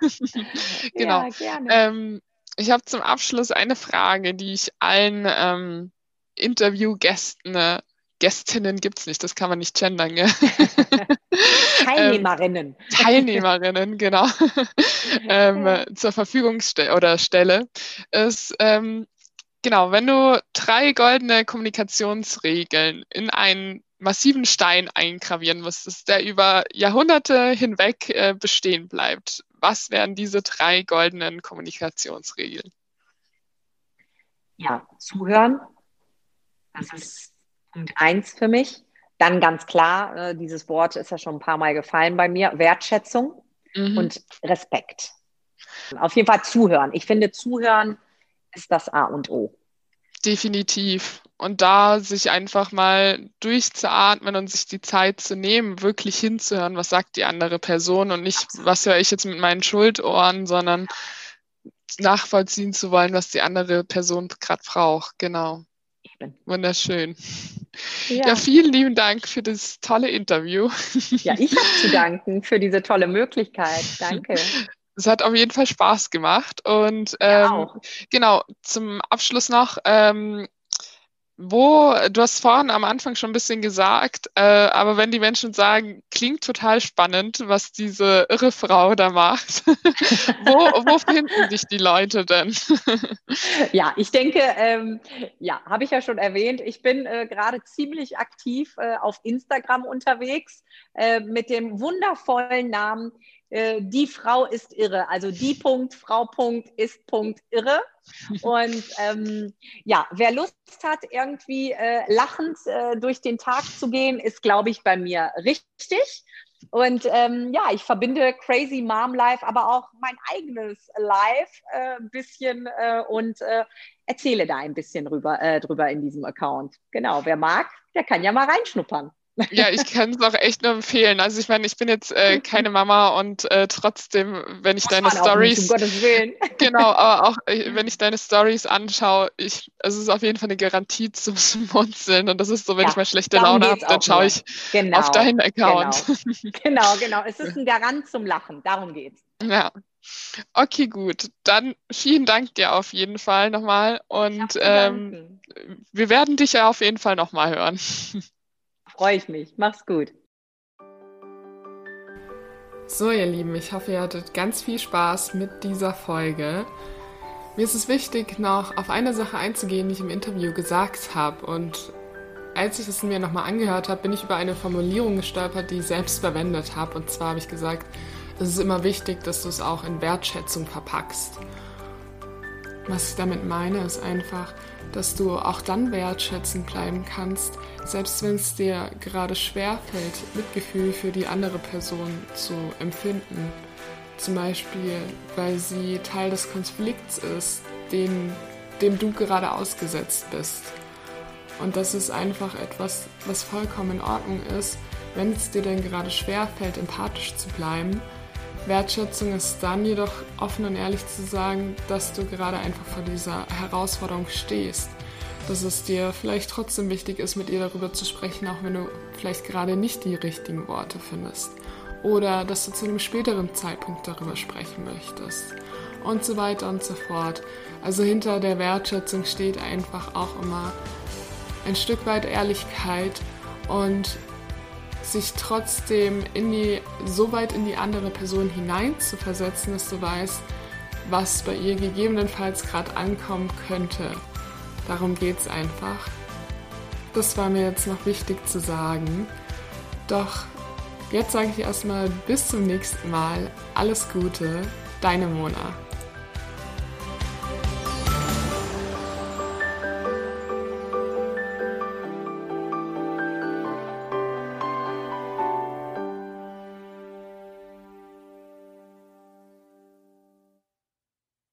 genau. Ja, gerne. Ähm, ich habe zum Abschluss eine Frage, die ich allen ähm, Interviewgästen äh, Gästinnen gibt es nicht, das kann man nicht gendern. Gell? Teilnehmerinnen. ähm, Teilnehmerinnen, genau. ähm, zur Verfügung oder stelle, ist, ähm, genau, wenn du drei goldene Kommunikationsregeln in einen massiven Stein eingravieren müsstest, der über Jahrhunderte hinweg äh, bestehen bleibt, was wären diese drei goldenen Kommunikationsregeln? Ja, zuhören. Das ist Punkt eins für mich. Dann ganz klar, äh, dieses Wort ist ja schon ein paar Mal gefallen bei mir, Wertschätzung mhm. und Respekt. Auf jeden Fall zuhören. Ich finde, zuhören ist das A und O. Definitiv. Und da sich einfach mal durchzuatmen und sich die Zeit zu nehmen, wirklich hinzuhören, was sagt die andere Person und nicht, was höre ich jetzt mit meinen Schuldohren, sondern nachvollziehen zu wollen, was die andere Person gerade braucht. Genau. Eben. Wunderschön. Ja. ja. vielen lieben Dank für das tolle Interview. Ja, ich habe zu danken für diese tolle Möglichkeit. Danke. Es hat auf jeden Fall Spaß gemacht. Und ähm, ja, genau, zum Abschluss noch, ähm, wo, du hast vorhin am Anfang schon ein bisschen gesagt, äh, aber wenn die Menschen sagen, klingt total spannend, was diese irre Frau da macht, wo, wo finden sich die Leute denn? ja, ich denke, ähm, ja, habe ich ja schon erwähnt, ich bin äh, gerade ziemlich aktiv äh, auf Instagram unterwegs äh, mit dem wundervollen Namen äh, Die Frau ist irre, also die Punkt, Frau Punkt, ist Punkt irre. Und ähm, ja, wer Lust hat, irgendwie äh, lachend äh, durch den Tag zu gehen, ist, glaube ich, bei mir richtig. Und ähm, ja, ich verbinde Crazy Mom Life, aber auch mein eigenes Life äh, ein bisschen äh, und äh, erzähle da ein bisschen drüber, äh, drüber in diesem Account. Genau, wer mag, der kann ja mal reinschnuppern. Ja, ich kann es auch echt nur empfehlen. Also ich meine, ich bin jetzt äh, keine Mama und äh, trotzdem, wenn ich Muss deine Stories, um Gottes Willen. genau, aber auch äh, wenn ich deine Stories anschaue, ich, es ist auf jeden Fall eine Garantie zum Schmunzeln und das ist so, wenn ja, ich mal schlechte Laune habe, dann schaue ich genau, auf deinen Account. Genau. genau, genau. Es ist ein Garant zum Lachen. Darum geht's. Ja. Okay, gut. Dann vielen Dank dir auf jeden Fall nochmal und ähm, wir werden dich ja auf jeden Fall nochmal hören. Freue ich mich. Mach's gut. So, ihr Lieben, ich hoffe, ihr hattet ganz viel Spaß mit dieser Folge. Mir ist es wichtig, noch auf eine Sache einzugehen, die ich im Interview gesagt habe. Und als ich es mir nochmal angehört habe, bin ich über eine Formulierung gestolpert, die ich selbst verwendet habe. Und zwar habe ich gesagt, es ist immer wichtig, dass du es auch in Wertschätzung verpackst. Was ich damit meine, ist einfach, dass du auch dann wertschätzend bleiben kannst, selbst wenn es dir gerade schwerfällt, Mitgefühl für die andere Person zu empfinden. Zum Beispiel, weil sie Teil des Konflikts ist, den, dem du gerade ausgesetzt bist. Und das ist einfach etwas, was vollkommen in Ordnung ist, wenn es dir denn gerade schwerfällt, empathisch zu bleiben Wertschätzung ist dann jedoch offen und ehrlich zu sagen, dass du gerade einfach vor dieser Herausforderung stehst. Dass es dir vielleicht trotzdem wichtig ist, mit ihr darüber zu sprechen, auch wenn du vielleicht gerade nicht die richtigen Worte findest. Oder dass du zu einem späteren Zeitpunkt darüber sprechen möchtest. Und so weiter und so fort. Also hinter der Wertschätzung steht einfach auch immer ein Stück weit Ehrlichkeit und sich trotzdem in die, so weit in die andere Person hinein zu versetzen, dass du weißt, was bei ihr gegebenenfalls gerade ankommen könnte. Darum geht es einfach. Das war mir jetzt noch wichtig zu sagen. Doch jetzt sage ich erstmal bis zum nächsten Mal. Alles Gute, deine Mona.